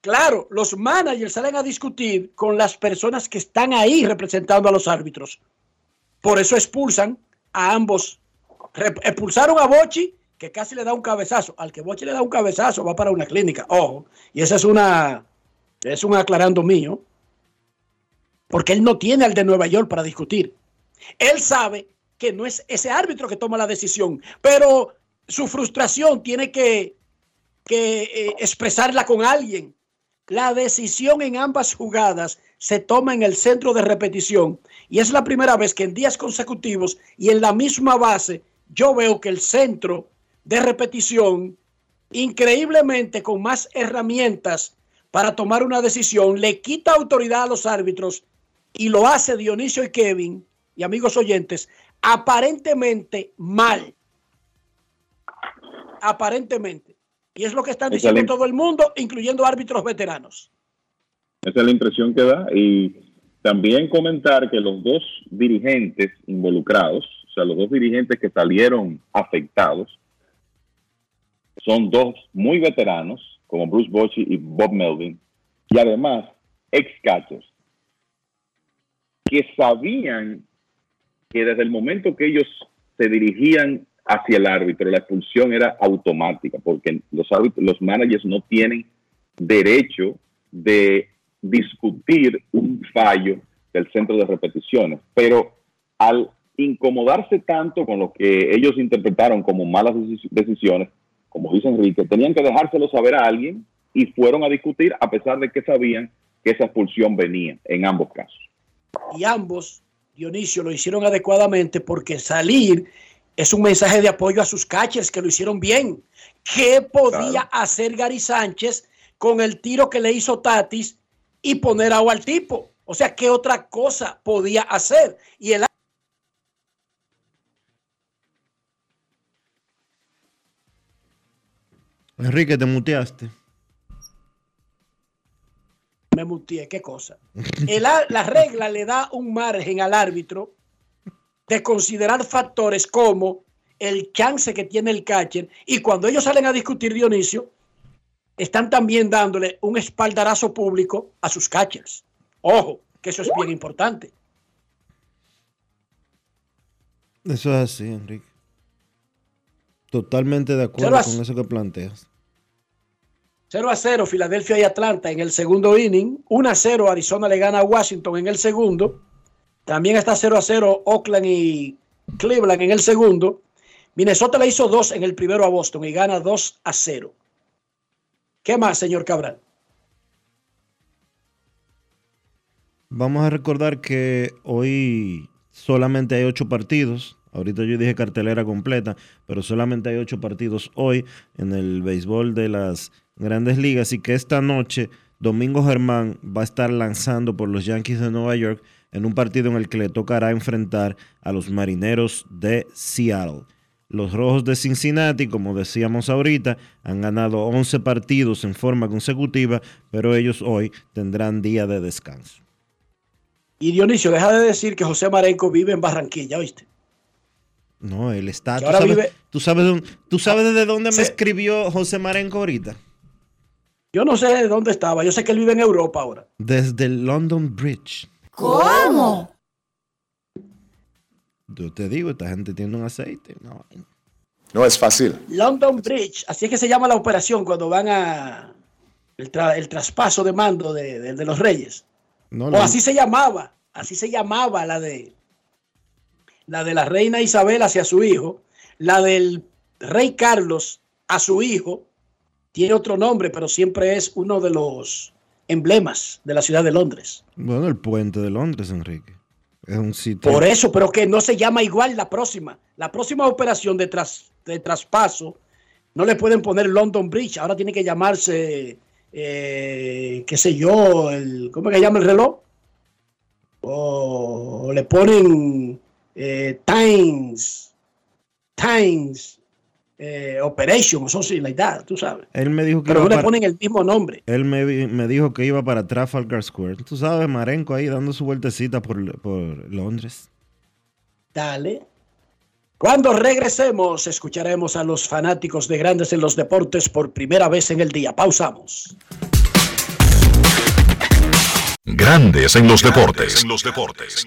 Claro, los managers salen a discutir con las personas que están ahí representando a los árbitros. Por eso expulsan a ambos. Expulsaron a Bochi, que casi le da un cabezazo. Al que Bochi le da un cabezazo va para una clínica. Ojo. Y esa es una es un aclarando mío. Porque él no tiene al de Nueva York para discutir. Él sabe que no es ese árbitro que toma la decisión, pero su frustración tiene que, que eh, expresarla con alguien. La decisión en ambas jugadas se toma en el centro de repetición y es la primera vez que en días consecutivos y en la misma base yo veo que el centro de repetición, increíblemente con más herramientas para tomar una decisión, le quita autoridad a los árbitros y lo hace Dionisio y Kevin y amigos oyentes aparentemente mal. Aparentemente. Y es lo que están diciendo todo el mundo, incluyendo árbitros veteranos. Esa es la impresión que da. Y también comentar que los dos dirigentes involucrados, o sea, los dos dirigentes que salieron afectados, son dos muy veteranos, como Bruce Bochy y Bob Melvin, y además ex catchers, que sabían que desde el momento que ellos se dirigían hacia el árbitro, la expulsión era automática, porque los árbitros, los managers no tienen derecho de discutir un fallo del centro de repeticiones, pero al incomodarse tanto con lo que ellos interpretaron como malas deci- decisiones, como dice Enrique, tenían que dejárselo saber a alguien y fueron a discutir a pesar de que sabían que esa expulsión venía en ambos casos. Y ambos, Dionisio, lo hicieron adecuadamente porque salir es un mensaje de apoyo a sus catchers que lo hicieron bien. ¿Qué podía hacer Gary Sánchez con el tiro que le hizo Tatis y poner agua al tipo? O sea, ¿qué otra cosa podía hacer? Y el Enrique, te muteaste. me muteé, qué cosa. El la regla le da un margen al árbitro de considerar factores como el chance que tiene el catcher y cuando ellos salen a discutir Dionisio, están también dándole un espaldarazo público a sus catchers. Ojo, que eso es bien importante. Eso es así, Enrique. Totalmente de acuerdo con eso que planteas. 0 a 0 Filadelfia y Atlanta en el segundo inning. 1 a 0 Arizona le gana a Washington en el segundo. También está 0 a 0 Oakland y Cleveland en el segundo. Minnesota le hizo 2 en el primero a Boston y gana 2 a 0. ¿Qué más, señor Cabral? Vamos a recordar que hoy solamente hay ocho partidos. Ahorita yo dije cartelera completa, pero solamente hay ocho partidos hoy en el béisbol de las grandes ligas. Y que esta noche Domingo Germán va a estar lanzando por los Yankees de Nueva York en un partido en el que le tocará enfrentar a los Marineros de Seattle. Los Rojos de Cincinnati, como decíamos ahorita, han ganado 11 partidos en forma consecutiva, pero ellos hoy tendrán día de descanso. Y Dionisio, deja de decir que José Marenco vive en Barranquilla, ¿oíste? No, él está. ¿Tú ahora sabes, vive- tú sabes, dónde- tú sabes desde dónde me escribió José Marenco ahorita? Yo no sé de dónde estaba. Yo sé que él vive en Europa ahora. Desde el London Bridge. ¿Cómo? Yo te digo, esta gente tiene un aceite. No, No es fácil. London Bridge, así es que se llama la operación cuando van a el, tra- el traspaso de mando de, de- de los Reyes. No, o la- así se llamaba, así se llamaba la de la de la reina Isabel hacia su hijo, la del rey Carlos a su hijo, tiene otro nombre, pero siempre es uno de los emblemas de la ciudad de Londres. Bueno, el puente de Londres, Enrique. Por eso, pero que no se llama igual la próxima. La próxima operación de, tras- de traspaso no le pueden poner London Bridge, ahora tiene que llamarse, eh, qué sé yo, el, ¿cómo que llama el reloj? O, le ponen eh, Times, Times eh, Operation o something like that, tú sabes. Él me dijo que Pero iba no le ponen el mismo nombre. Él me, me dijo que iba para Trafalgar Square. Tú sabes, Marenco ahí dando su vueltecita por, por Londres. Dale. Cuando regresemos, escucharemos a los fanáticos de Grandes en los Deportes por primera vez en el día. Pausamos. Grandes en los deportes. En los deportes.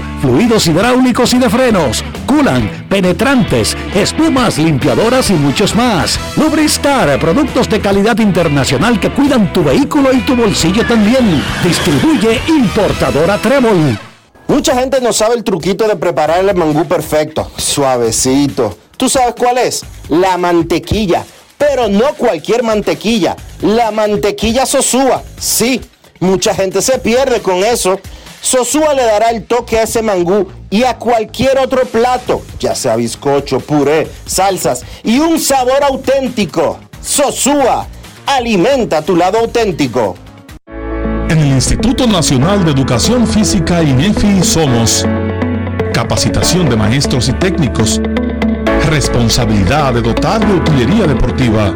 fluidos hidráulicos y de frenos, culan, penetrantes, espumas, limpiadoras y muchos más. Lubristar, productos de calidad internacional que cuidan tu vehículo y tu bolsillo también. Distribuye importadora Trébol. Mucha gente no sabe el truquito de preparar el mangú perfecto, suavecito. ¿Tú sabes cuál es? La mantequilla. Pero no cualquier mantequilla, la mantequilla Sosúa. Sí, mucha gente se pierde con eso. Sosúa le dará el toque a ese mangú y a cualquier otro plato, ya sea bizcocho, puré, salsas y un sabor auténtico. Sosúa, alimenta tu lado auténtico. En el Instituto Nacional de Educación Física INEFI somos capacitación de maestros y técnicos, responsabilidad de dotar de utilería deportiva,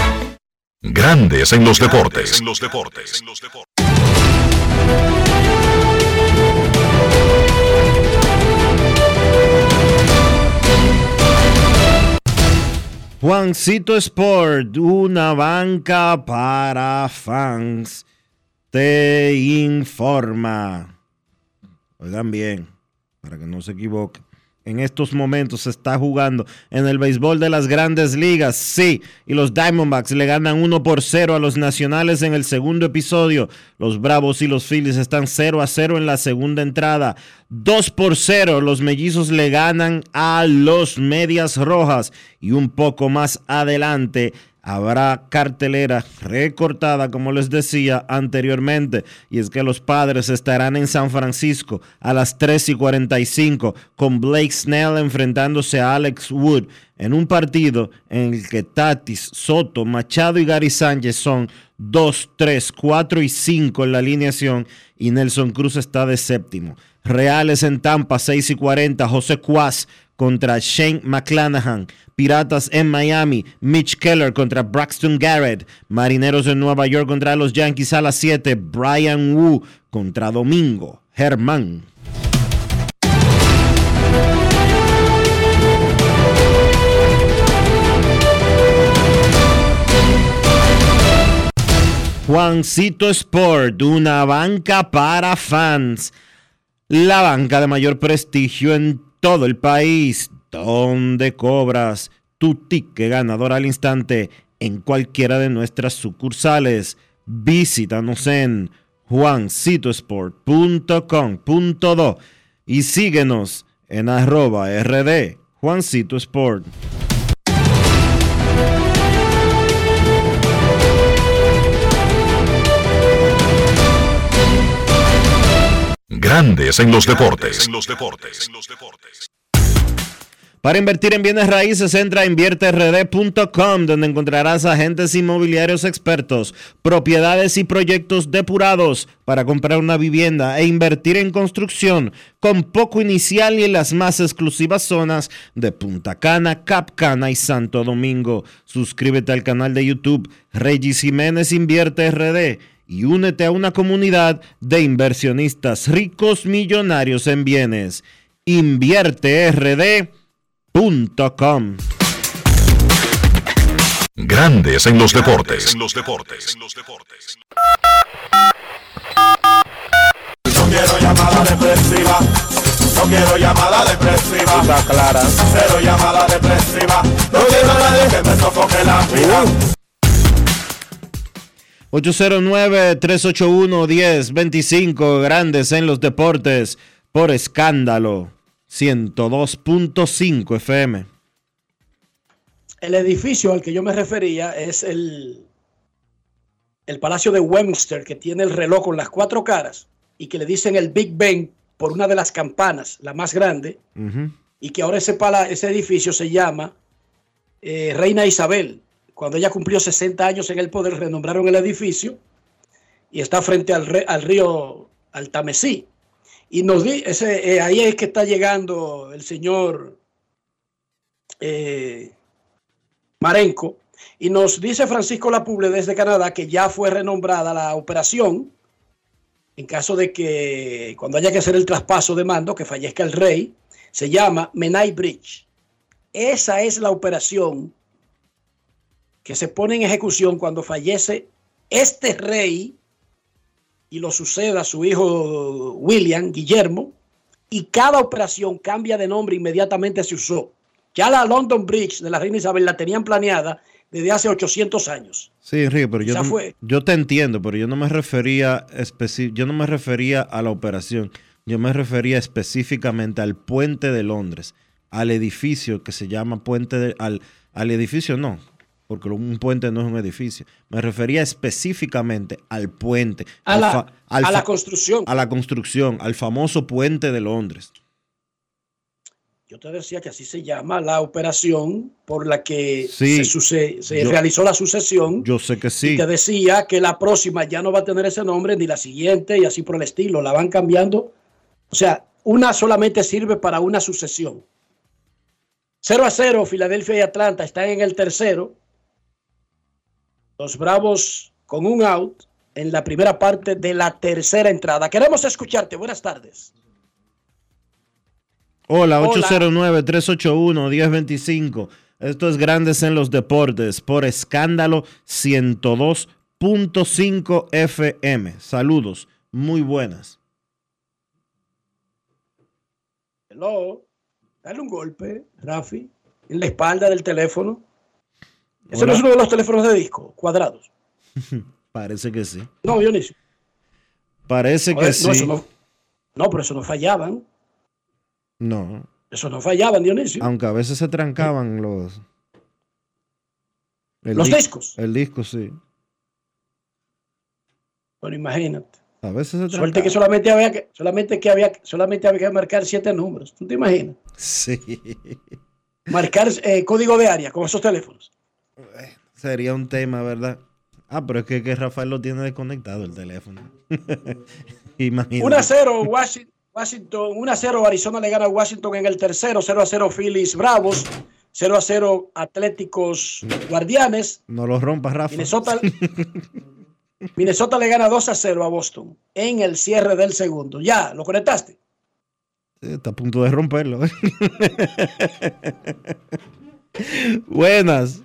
Grandes en los deportes. En los deportes. Juancito Sport, una banca para fans, te informa. Oigan bien, para que no se equivoquen. En estos momentos se está jugando en el béisbol de las grandes ligas, sí, y los Diamondbacks le ganan 1 por 0 a los Nacionales en el segundo episodio. Los Bravos y los Phillies están 0 a 0 en la segunda entrada. 2 por 0 los Mellizos le ganan a los Medias Rojas y un poco más adelante habrá cartelera recortada, como les decía anteriormente, y es que los padres estarán en San Francisco a las 3 y 45 con Blake Snell enfrentándose a Alex Wood en un partido en el que Tatis, Soto, Machado y Gary Sánchez son 2, 3, 4 y 5 en la alineación y Nelson Cruz está de séptimo. Reales en Tampa, 6 y 40, José Cuas contra Shane McClanahan. Piratas en Miami, Mitch Keller contra Braxton Garrett. Marineros en Nueva York contra los Yankees a las 7, Brian Wu contra Domingo Germán. Juancito Sport, una banca para fans. La banca de mayor prestigio en todo el país, donde cobras tu ticket ganador al instante en cualquiera de nuestras sucursales. Visítanos en juancitosport.com.do y síguenos en arroba rd. Grandes en los deportes. Para invertir en bienes raíces, entra a invierterd.com, donde encontrarás agentes inmobiliarios expertos, propiedades y proyectos depurados para comprar una vivienda e invertir en construcción con poco inicial y en las más exclusivas zonas de Punta Cana, Capcana y Santo Domingo. Suscríbete al canal de YouTube Regis Jiménez Invierte RD y únete a una comunidad de inversionistas ricos millonarios en bienes. InvierteRD.com Grandes en los deportes. No quiero llamada depresiva. No quiero llamada depresiva. Está clara. Cero llamada depresiva. No quiero a nadie que me sofoque la vida. 809-381-1025, grandes en los deportes, por escándalo, 102.5 FM. El edificio al que yo me refería es el, el Palacio de Westminster, que tiene el reloj con las cuatro caras y que le dicen el Big Ben por una de las campanas, la más grande, y que ahora ese, pala, ese edificio se llama eh, Reina Isabel. Cuando ella cumplió 60 años en el poder, renombraron el edificio y está frente al, re- al río Altamesí. Y nos di, ese, eh, ahí es que está llegando el señor eh, Marenco. Y nos dice Francisco Lapuble desde Canadá que ya fue renombrada la operación en caso de que cuando haya que hacer el traspaso de mando, que fallezca el rey, se llama Menai Bridge. Esa es la operación que se pone en ejecución cuando fallece este rey y lo suceda a su hijo William, Guillermo, y cada operación cambia de nombre inmediatamente se usó. Ya la London Bridge de la Reina Isabel la tenían planeada desde hace 800 años. Sí, Enrique, pero yo, fue. yo te entiendo, pero yo no me refería yo no me refería a la operación, yo me refería específicamente al puente de Londres, al edificio que se llama puente de, al, al edificio no, porque un puente no es un edificio. Me refería específicamente al puente, A al la- fa- al a la fa- construcción. a la construcción, al famoso puente de Londres. Yo te decía que así se llama la operación por la que Sí, se, suce- se yo- realizó la sucesión. Yo sé que sí. Y te decía que la próxima ya no va a tener ese nombre, ni la siguiente, y así por el estilo. La van cambiando. O sea, una solamente sirve para una sucesión. 0 a 0, Filadelfia y Atlanta están en el tercero. Los Bravos con un out en la primera parte de la tercera entrada. Queremos escucharte. Buenas tardes. Hola, Hola. 809-381-1025. Esto es Grandes en los Deportes por escándalo 102.5 FM. Saludos, muy buenas. Hello. Dale un golpe, Rafi, en la espalda del teléfono. Ese no es uno de los teléfonos de disco, cuadrados. Parece que sí. No, Dionisio. Parece que no, sí. eso no, no, pero eso no fallaban. No, Eso no fallaban, Dionisio. aunque a veces se trancaban los... Los di- discos. El disco, sí. Bueno, imagínate. A veces se Suerte que trancaban. solamente había que, solamente que había, solamente había que marcar siete números. ¿Tú te imaginas? Sí. Marcar eh, código de área con esos teléfonos. Sería un tema, ¿verdad? Ah, pero es que, que Rafael lo tiene desconectado el teléfono. Imagínate. 1 a 0 Washington, Washington 1 a 0 Arizona le gana a Washington en el tercero, 0 a 0 Phillies Bravos, 0 a 0 Atléticos Guardianes, No lo rompas, Rafa. Minnesota, Minnesota le gana 2 a 0 a Boston en el cierre del segundo. Ya, ¿lo conectaste? Sí, Está a punto de romperlo. Buenas.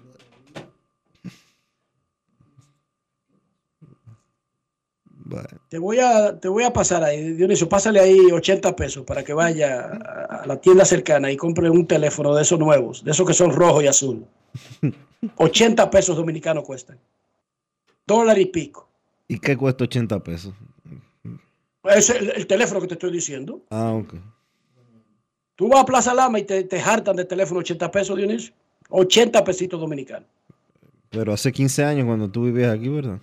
Bueno, Te voy a, te voy a pasar ahí, Dionisio, pásale ahí 80 pesos para que vaya a, la tienda cercana y compre un teléfono de esos nuevos, de esos que son rojo y azul. 80 pesos dominicanos cuestan. Dólar y pico. ¿Y qué cuesta 80 pesos? Es el, el teléfono que te estoy diciendo. Ah, ok. Tú vas a Plaza Lama y te, te hartan de teléfono 80 pesos, Dionisio. 80 pesitos dominicanos. Pero hace 15 años cuando tú vivías aquí, ¿verdad?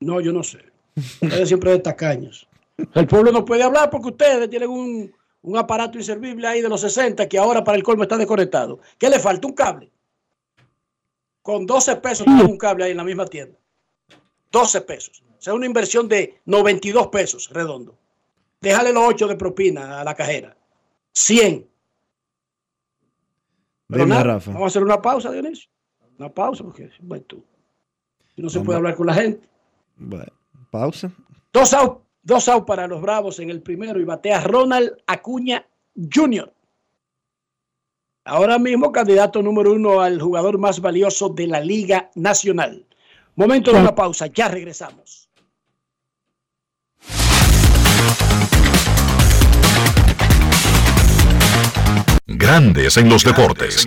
No, yo no sé. Ustedes siempre de tacaños. El pueblo no puede hablar porque ustedes tienen un, un aparato inservible ahí de los 60 que ahora para el colmo está desconectado. ¿Qué le falta? Un cable. Con 12 pesos tiene un cable ahí en la misma tienda. 12 pesos. O sea, una inversión de 92 pesos redondo. Déjale los 8 de propina a la cajera. 100. Pero nada, Rafa. vamos a hacer una pausa, Dionisio. Una pausa porque bueno, tú, no se puede hablar con la gente. Bueno, pausa. Dos out, dos out para los Bravos en el primero y batea Ronald Acuña Jr. Ahora mismo candidato número uno al jugador más valioso de la Liga Nacional. Momento de una pausa, ya regresamos. Grandes en los deportes.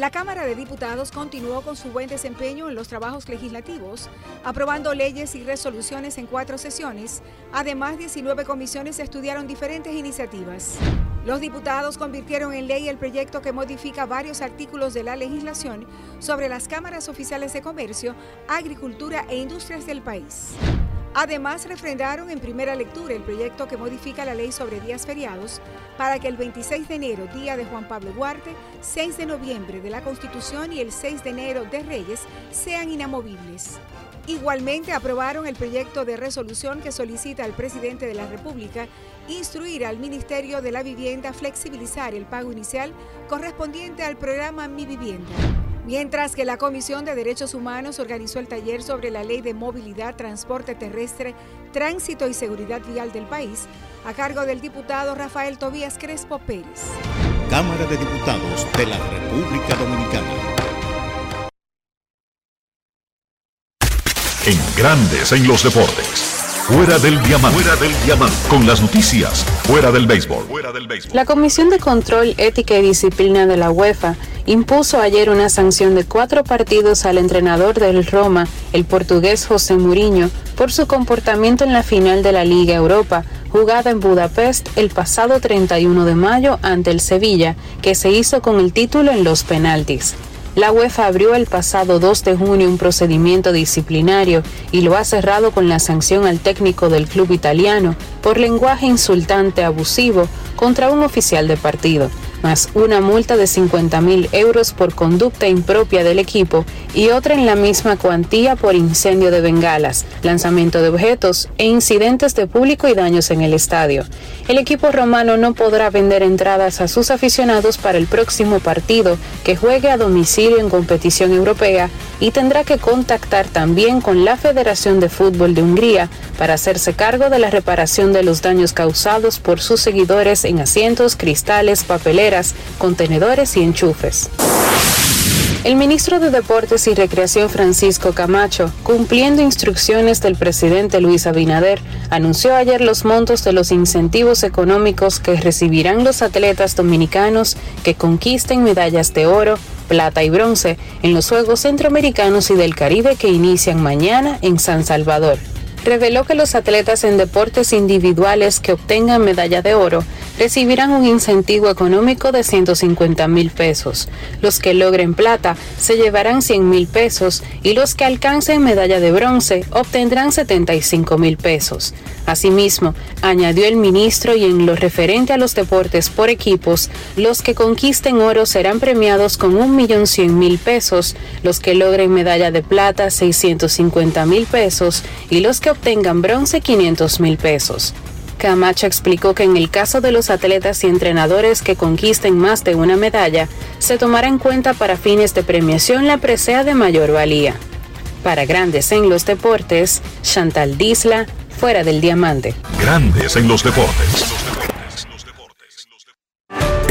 La Cámara de Diputados continuó con su buen desempeño en los trabajos legislativos, aprobando leyes y resoluciones en cuatro sesiones. Además, 19 comisiones estudiaron diferentes iniciativas. Los diputados convirtieron en ley el proyecto que modifica varios artículos de la legislación sobre las cámaras oficiales de comercio, agricultura e industrias del país. Además, refrendaron en primera lectura el proyecto que modifica la ley sobre días feriados para que el 26 de enero, día de Juan Pablo Duarte, 6 de noviembre de la Constitución y el 6 de enero de Reyes sean inamovibles. Igualmente aprobaron el proyecto de resolución que solicita al presidente de la República instruir al Ministerio de la Vivienda flexibilizar el pago inicial correspondiente al programa Mi Vivienda. Mientras que la Comisión de Derechos Humanos organizó el taller sobre la Ley de Movilidad, Transporte Terrestre, Tránsito y Seguridad Vial del país, a cargo del diputado Rafael Tobías Crespo Pérez. Cámara de Diputados de la República Dominicana. En Grandes en los deportes. Fuera del diamante. Fuera del diamante. Con las noticias. Fuera del béisbol. Fuera del béisbol. La Comisión de Control, Ética y Disciplina de la UEFA impuso ayer una sanción de cuatro partidos al entrenador del Roma, el portugués José Mourinho, por su comportamiento en la final de la Liga Europa, jugada en Budapest el pasado 31 de mayo ante el Sevilla, que se hizo con el título en los penaltis. La UEFA abrió el pasado 2 de junio un procedimiento disciplinario y lo ha cerrado con la sanción al técnico del club italiano por lenguaje insultante abusivo contra un oficial de partido, más una multa de 50 mil euros por conducta impropia del equipo y otra en la misma cuantía por incendio de bengalas, lanzamiento de objetos e incidentes de público y daños en el estadio. El equipo romano no podrá vender entradas a sus aficionados para el próximo partido que juegue a domicilio en competición europea y tendrá que contactar también con la Federación de Fútbol de Hungría para hacerse cargo de la reparación de los daños causados por sus seguidores en asientos, cristales, contenedores y enchufes. El ministro de Deportes y Recreación Francisco Camacho, cumpliendo instrucciones del presidente Luis Abinader, anunció ayer los montos de los incentivos económicos que recibirán los atletas dominicanos que conquisten medallas de oro, plata y bronce en los Juegos Centroamericanos y del Caribe que inician mañana en San Salvador reveló que los atletas en deportes individuales que obtengan medalla de oro recibirán un incentivo económico de 150 mil pesos. Los que logren plata se llevarán 100 mil pesos y los que alcancen medalla de bronce obtendrán 75 mil pesos. Asimismo, añadió el ministro y en lo referente a los deportes por equipos, los que conquisten oro serán premiados con 1.100.000 pesos, los que logren medalla de plata 650 mil pesos y los que obtengan bronce 500 mil pesos. Camacho explicó que en el caso de los atletas y entrenadores que conquisten más de una medalla, se tomará en cuenta para fines de premiación la presea de mayor valía. Para Grandes en los Deportes, Chantal Disla, fuera del diamante. Grandes en los deportes.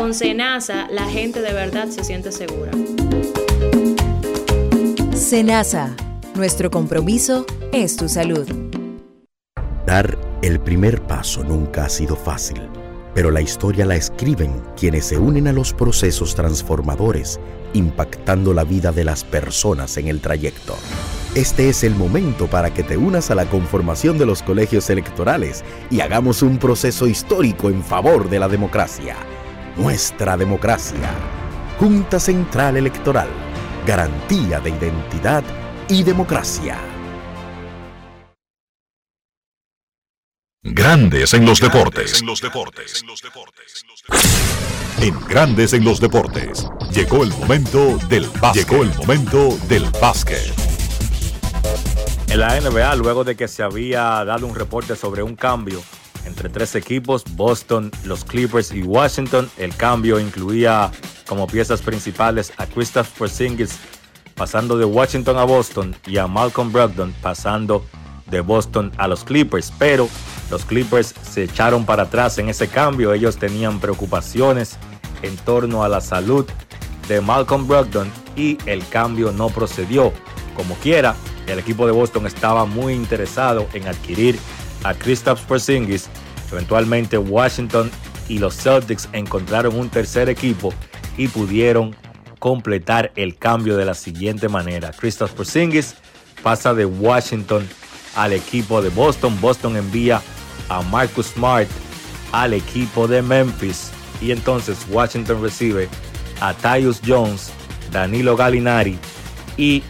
Con Senasa la gente de verdad se siente segura. Senasa, nuestro compromiso es tu salud. Dar el primer paso nunca ha sido fácil, pero la historia la escriben quienes se unen a los procesos transformadores, impactando la vida de las personas en el trayecto. Este es el momento para que te unas a la conformación de los colegios electorales y hagamos un proceso histórico en favor de la democracia. Nuestra democracia. Junta Central Electoral. Garantía de identidad y democracia. Grandes en los deportes. En Grandes en los deportes. Llegó el momento del básquet. Llegó el momento del básquet. En la NBA, luego de que se había dado un reporte sobre un cambio entre tres equipos, Boston, los Clippers y Washington, el cambio incluía como piezas principales a Christoph Porzingis pasando de Washington a Boston y a Malcolm Brogdon pasando de Boston a los Clippers, pero los Clippers se echaron para atrás en ese cambio. Ellos tenían preocupaciones en torno a la salud de Malcolm Brogdon y el cambio no procedió. Como quiera, el equipo de Boston estaba muy interesado en adquirir a Kristaps Porzingis, eventualmente Washington y los Celtics encontraron un tercer equipo y pudieron completar el cambio de la siguiente manera. Kristaps Porzingis pasa de Washington al equipo de Boston. Boston envía a Marcus Smart al equipo de Memphis y entonces Washington recibe a Tyus Jones, Danilo Gallinari y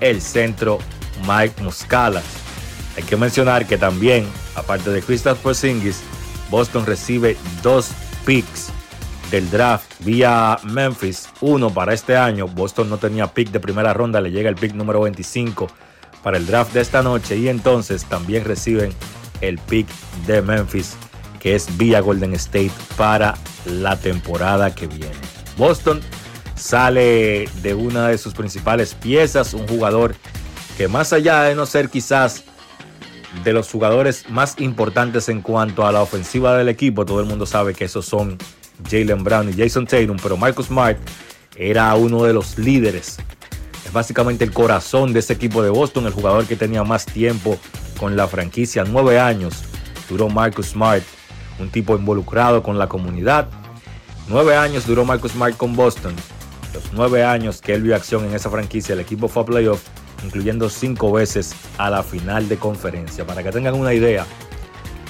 el centro Mike Muscala. Hay que mencionar que también, aparte de Kristaps Porzingis, Boston recibe dos picks del draft vía Memphis, uno para este año. Boston no tenía pick de primera ronda, le llega el pick número 25 para el draft de esta noche y entonces también reciben el pick de Memphis que es vía Golden State para la temporada que viene. Boston sale de una de sus principales piezas, un jugador que más allá de no ser quizás de los jugadores más importantes en cuanto a la ofensiva del equipo, todo el mundo sabe que esos son Jalen Brown y Jason Tatum, pero Marcus Smart era uno de los líderes. Es básicamente el corazón de ese equipo de Boston, el jugador que tenía más tiempo con la franquicia, nueve años duró Marcus Smart un tipo involucrado con la comunidad. Nueve años duró Marcus Smart con Boston. Los nueve años que él vio acción en esa franquicia, el equipo fue a playoff, incluyendo cinco veces a la final de conferencia. Para que tengan una idea,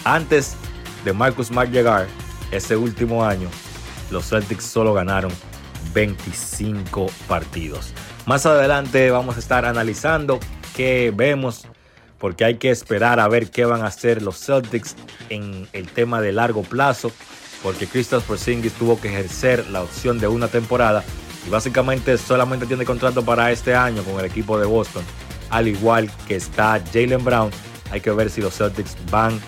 antes de Marcus Smart llegar, ese último año, los Celtics solo ganaron 25 partidos. Más adelante vamos a estar analizando qué vemos porque hay que esperar a ver qué van a hacer los Celtics en el tema de largo plazo, porque Kristaps Porzingis tuvo que ejercer la opción de una temporada y básicamente solamente tiene contrato para este año con el equipo de Boston, al igual que está Jalen Brown. Hay que ver si los Celtics van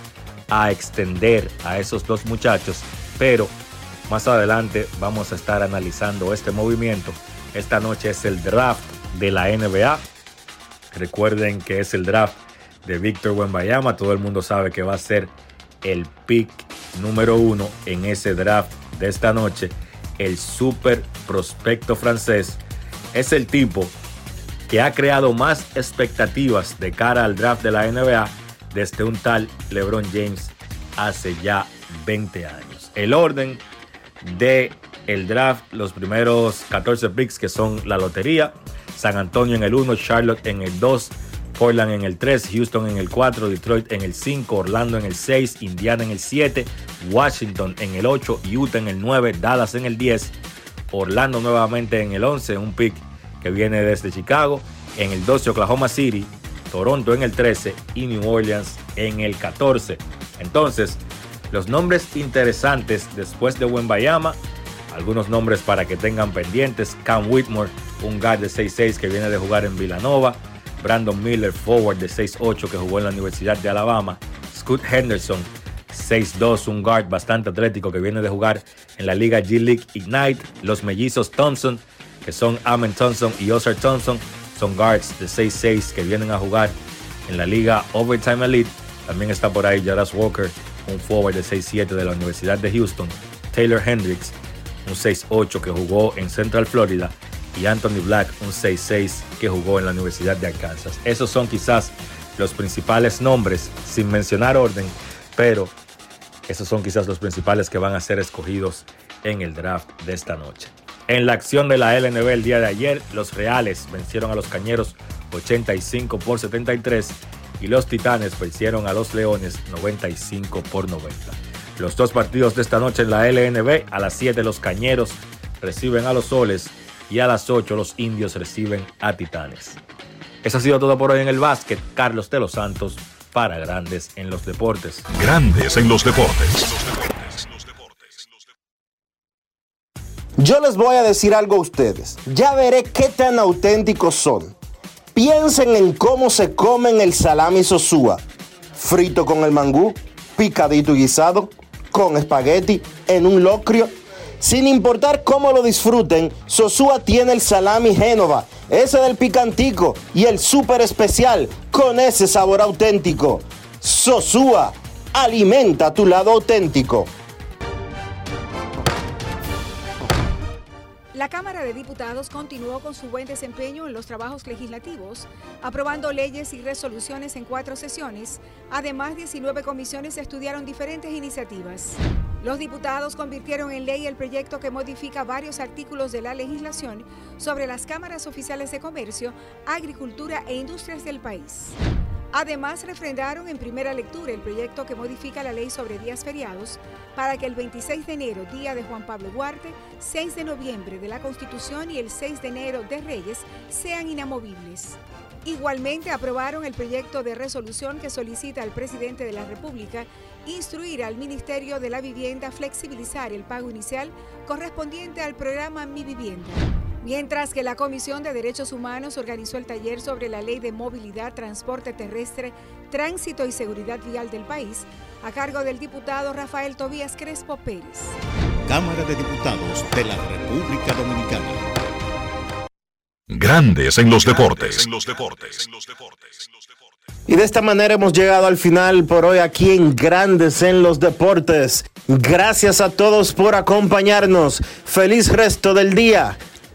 a extender a esos dos muchachos, pero más adelante vamos a estar analizando este movimiento. Esta noche es el draft de la NBA. Recuerden que es el draft de Víctor Wembayama. Todo el mundo sabe que va a ser el pick número uno en ese draft de esta noche. El super prospecto francés es el tipo que ha creado más expectativas de cara al draft de la NBA desde un tal LeBron James hace ya 20 años. El orden de el draft, los primeros 14 picks que son la lotería, San Antonio en el 1, Charlotte en el 2, Portland en el 3, Houston en el 4, Detroit en el 5, Orlando en el 6, Indiana en el 7, Washington en el 8, Utah en el 9, Dallas en el 10, Orlando nuevamente en el 11, un pick que viene desde Chicago, en el 12 Oklahoma City, Toronto en el 13 y New Orleans en el 14. Entonces, los nombres interesantes después de Wembayama, algunos nombres para que tengan pendientes, Cam Whitmore, un guard de 6'6 que viene de jugar en Villanova, Brandon Miller, forward de 6'8 que jugó en la Universidad de Alabama. Scott Henderson, 6'2, un guard bastante atlético que viene de jugar en la Liga G-League Ignite. Los mellizos Thompson, que son Amen Thompson y Oscar Thompson, son guards de 6'6 que vienen a jugar en la Liga Overtime Elite. También está por ahí Jaras Walker, un forward de 6'7 de la Universidad de Houston. Taylor Hendricks, un 6'8 que jugó en Central Florida y Anthony Black, un 6'6 que jugó en la Universidad de Arkansas. Esos son quizás los principales nombres, sin mencionar orden, pero esos son quizás los principales que van a ser escogidos en el draft de esta noche. En la acción de la LNB el día de ayer, los Reales vencieron a los Cañeros 85 por 73 y los Titanes vencieron a los Leones 95 por 90. Los dos partidos de esta noche en la LNB, a las 7 los Cañeros reciben a los Soles y a las 8 los indios reciben a Titanes. Eso ha sido todo por hoy en el básquet. Carlos de los Santos para Grandes en los Deportes. Grandes en los Deportes. Yo les voy a decir algo a ustedes. Ya veré qué tan auténticos son. Piensen en cómo se comen el salami sosúa. Frito con el mangú, picadito y guisado, con espagueti, en un locrio sin importar cómo lo disfruten, Sosúa tiene el salami Génova, ese del picantico y el súper especial con ese sabor auténtico. Sosúa, alimenta tu lado auténtico. La Cámara de Diputados continuó con su buen desempeño en los trabajos legislativos, aprobando leyes y resoluciones en cuatro sesiones. Además, 19 comisiones estudiaron diferentes iniciativas. Los diputados convirtieron en ley el proyecto que modifica varios artículos de la legislación sobre las cámaras oficiales de comercio, agricultura e industrias del país. Además, refrendaron en primera lectura el proyecto que modifica la ley sobre días feriados para que el 26 de enero, día de Juan Pablo Duarte, 6 de noviembre de la Constitución y el 6 de enero de Reyes sean inamovibles. Igualmente aprobaron el proyecto de resolución que solicita al presidente de la República instruir al Ministerio de la Vivienda flexibilizar el pago inicial correspondiente al programa Mi Vivienda. Mientras que la Comisión de Derechos Humanos organizó el taller sobre la Ley de Movilidad, Transporte Terrestre, Tránsito y Seguridad Vial del país, a cargo del diputado Rafael Tobías Crespo Pérez. Cámara de Diputados de la República Dominicana. Grandes en los deportes. Y de esta manera hemos llegado al final por hoy aquí en Grandes en los Deportes. Gracias a todos por acompañarnos. Feliz resto del día.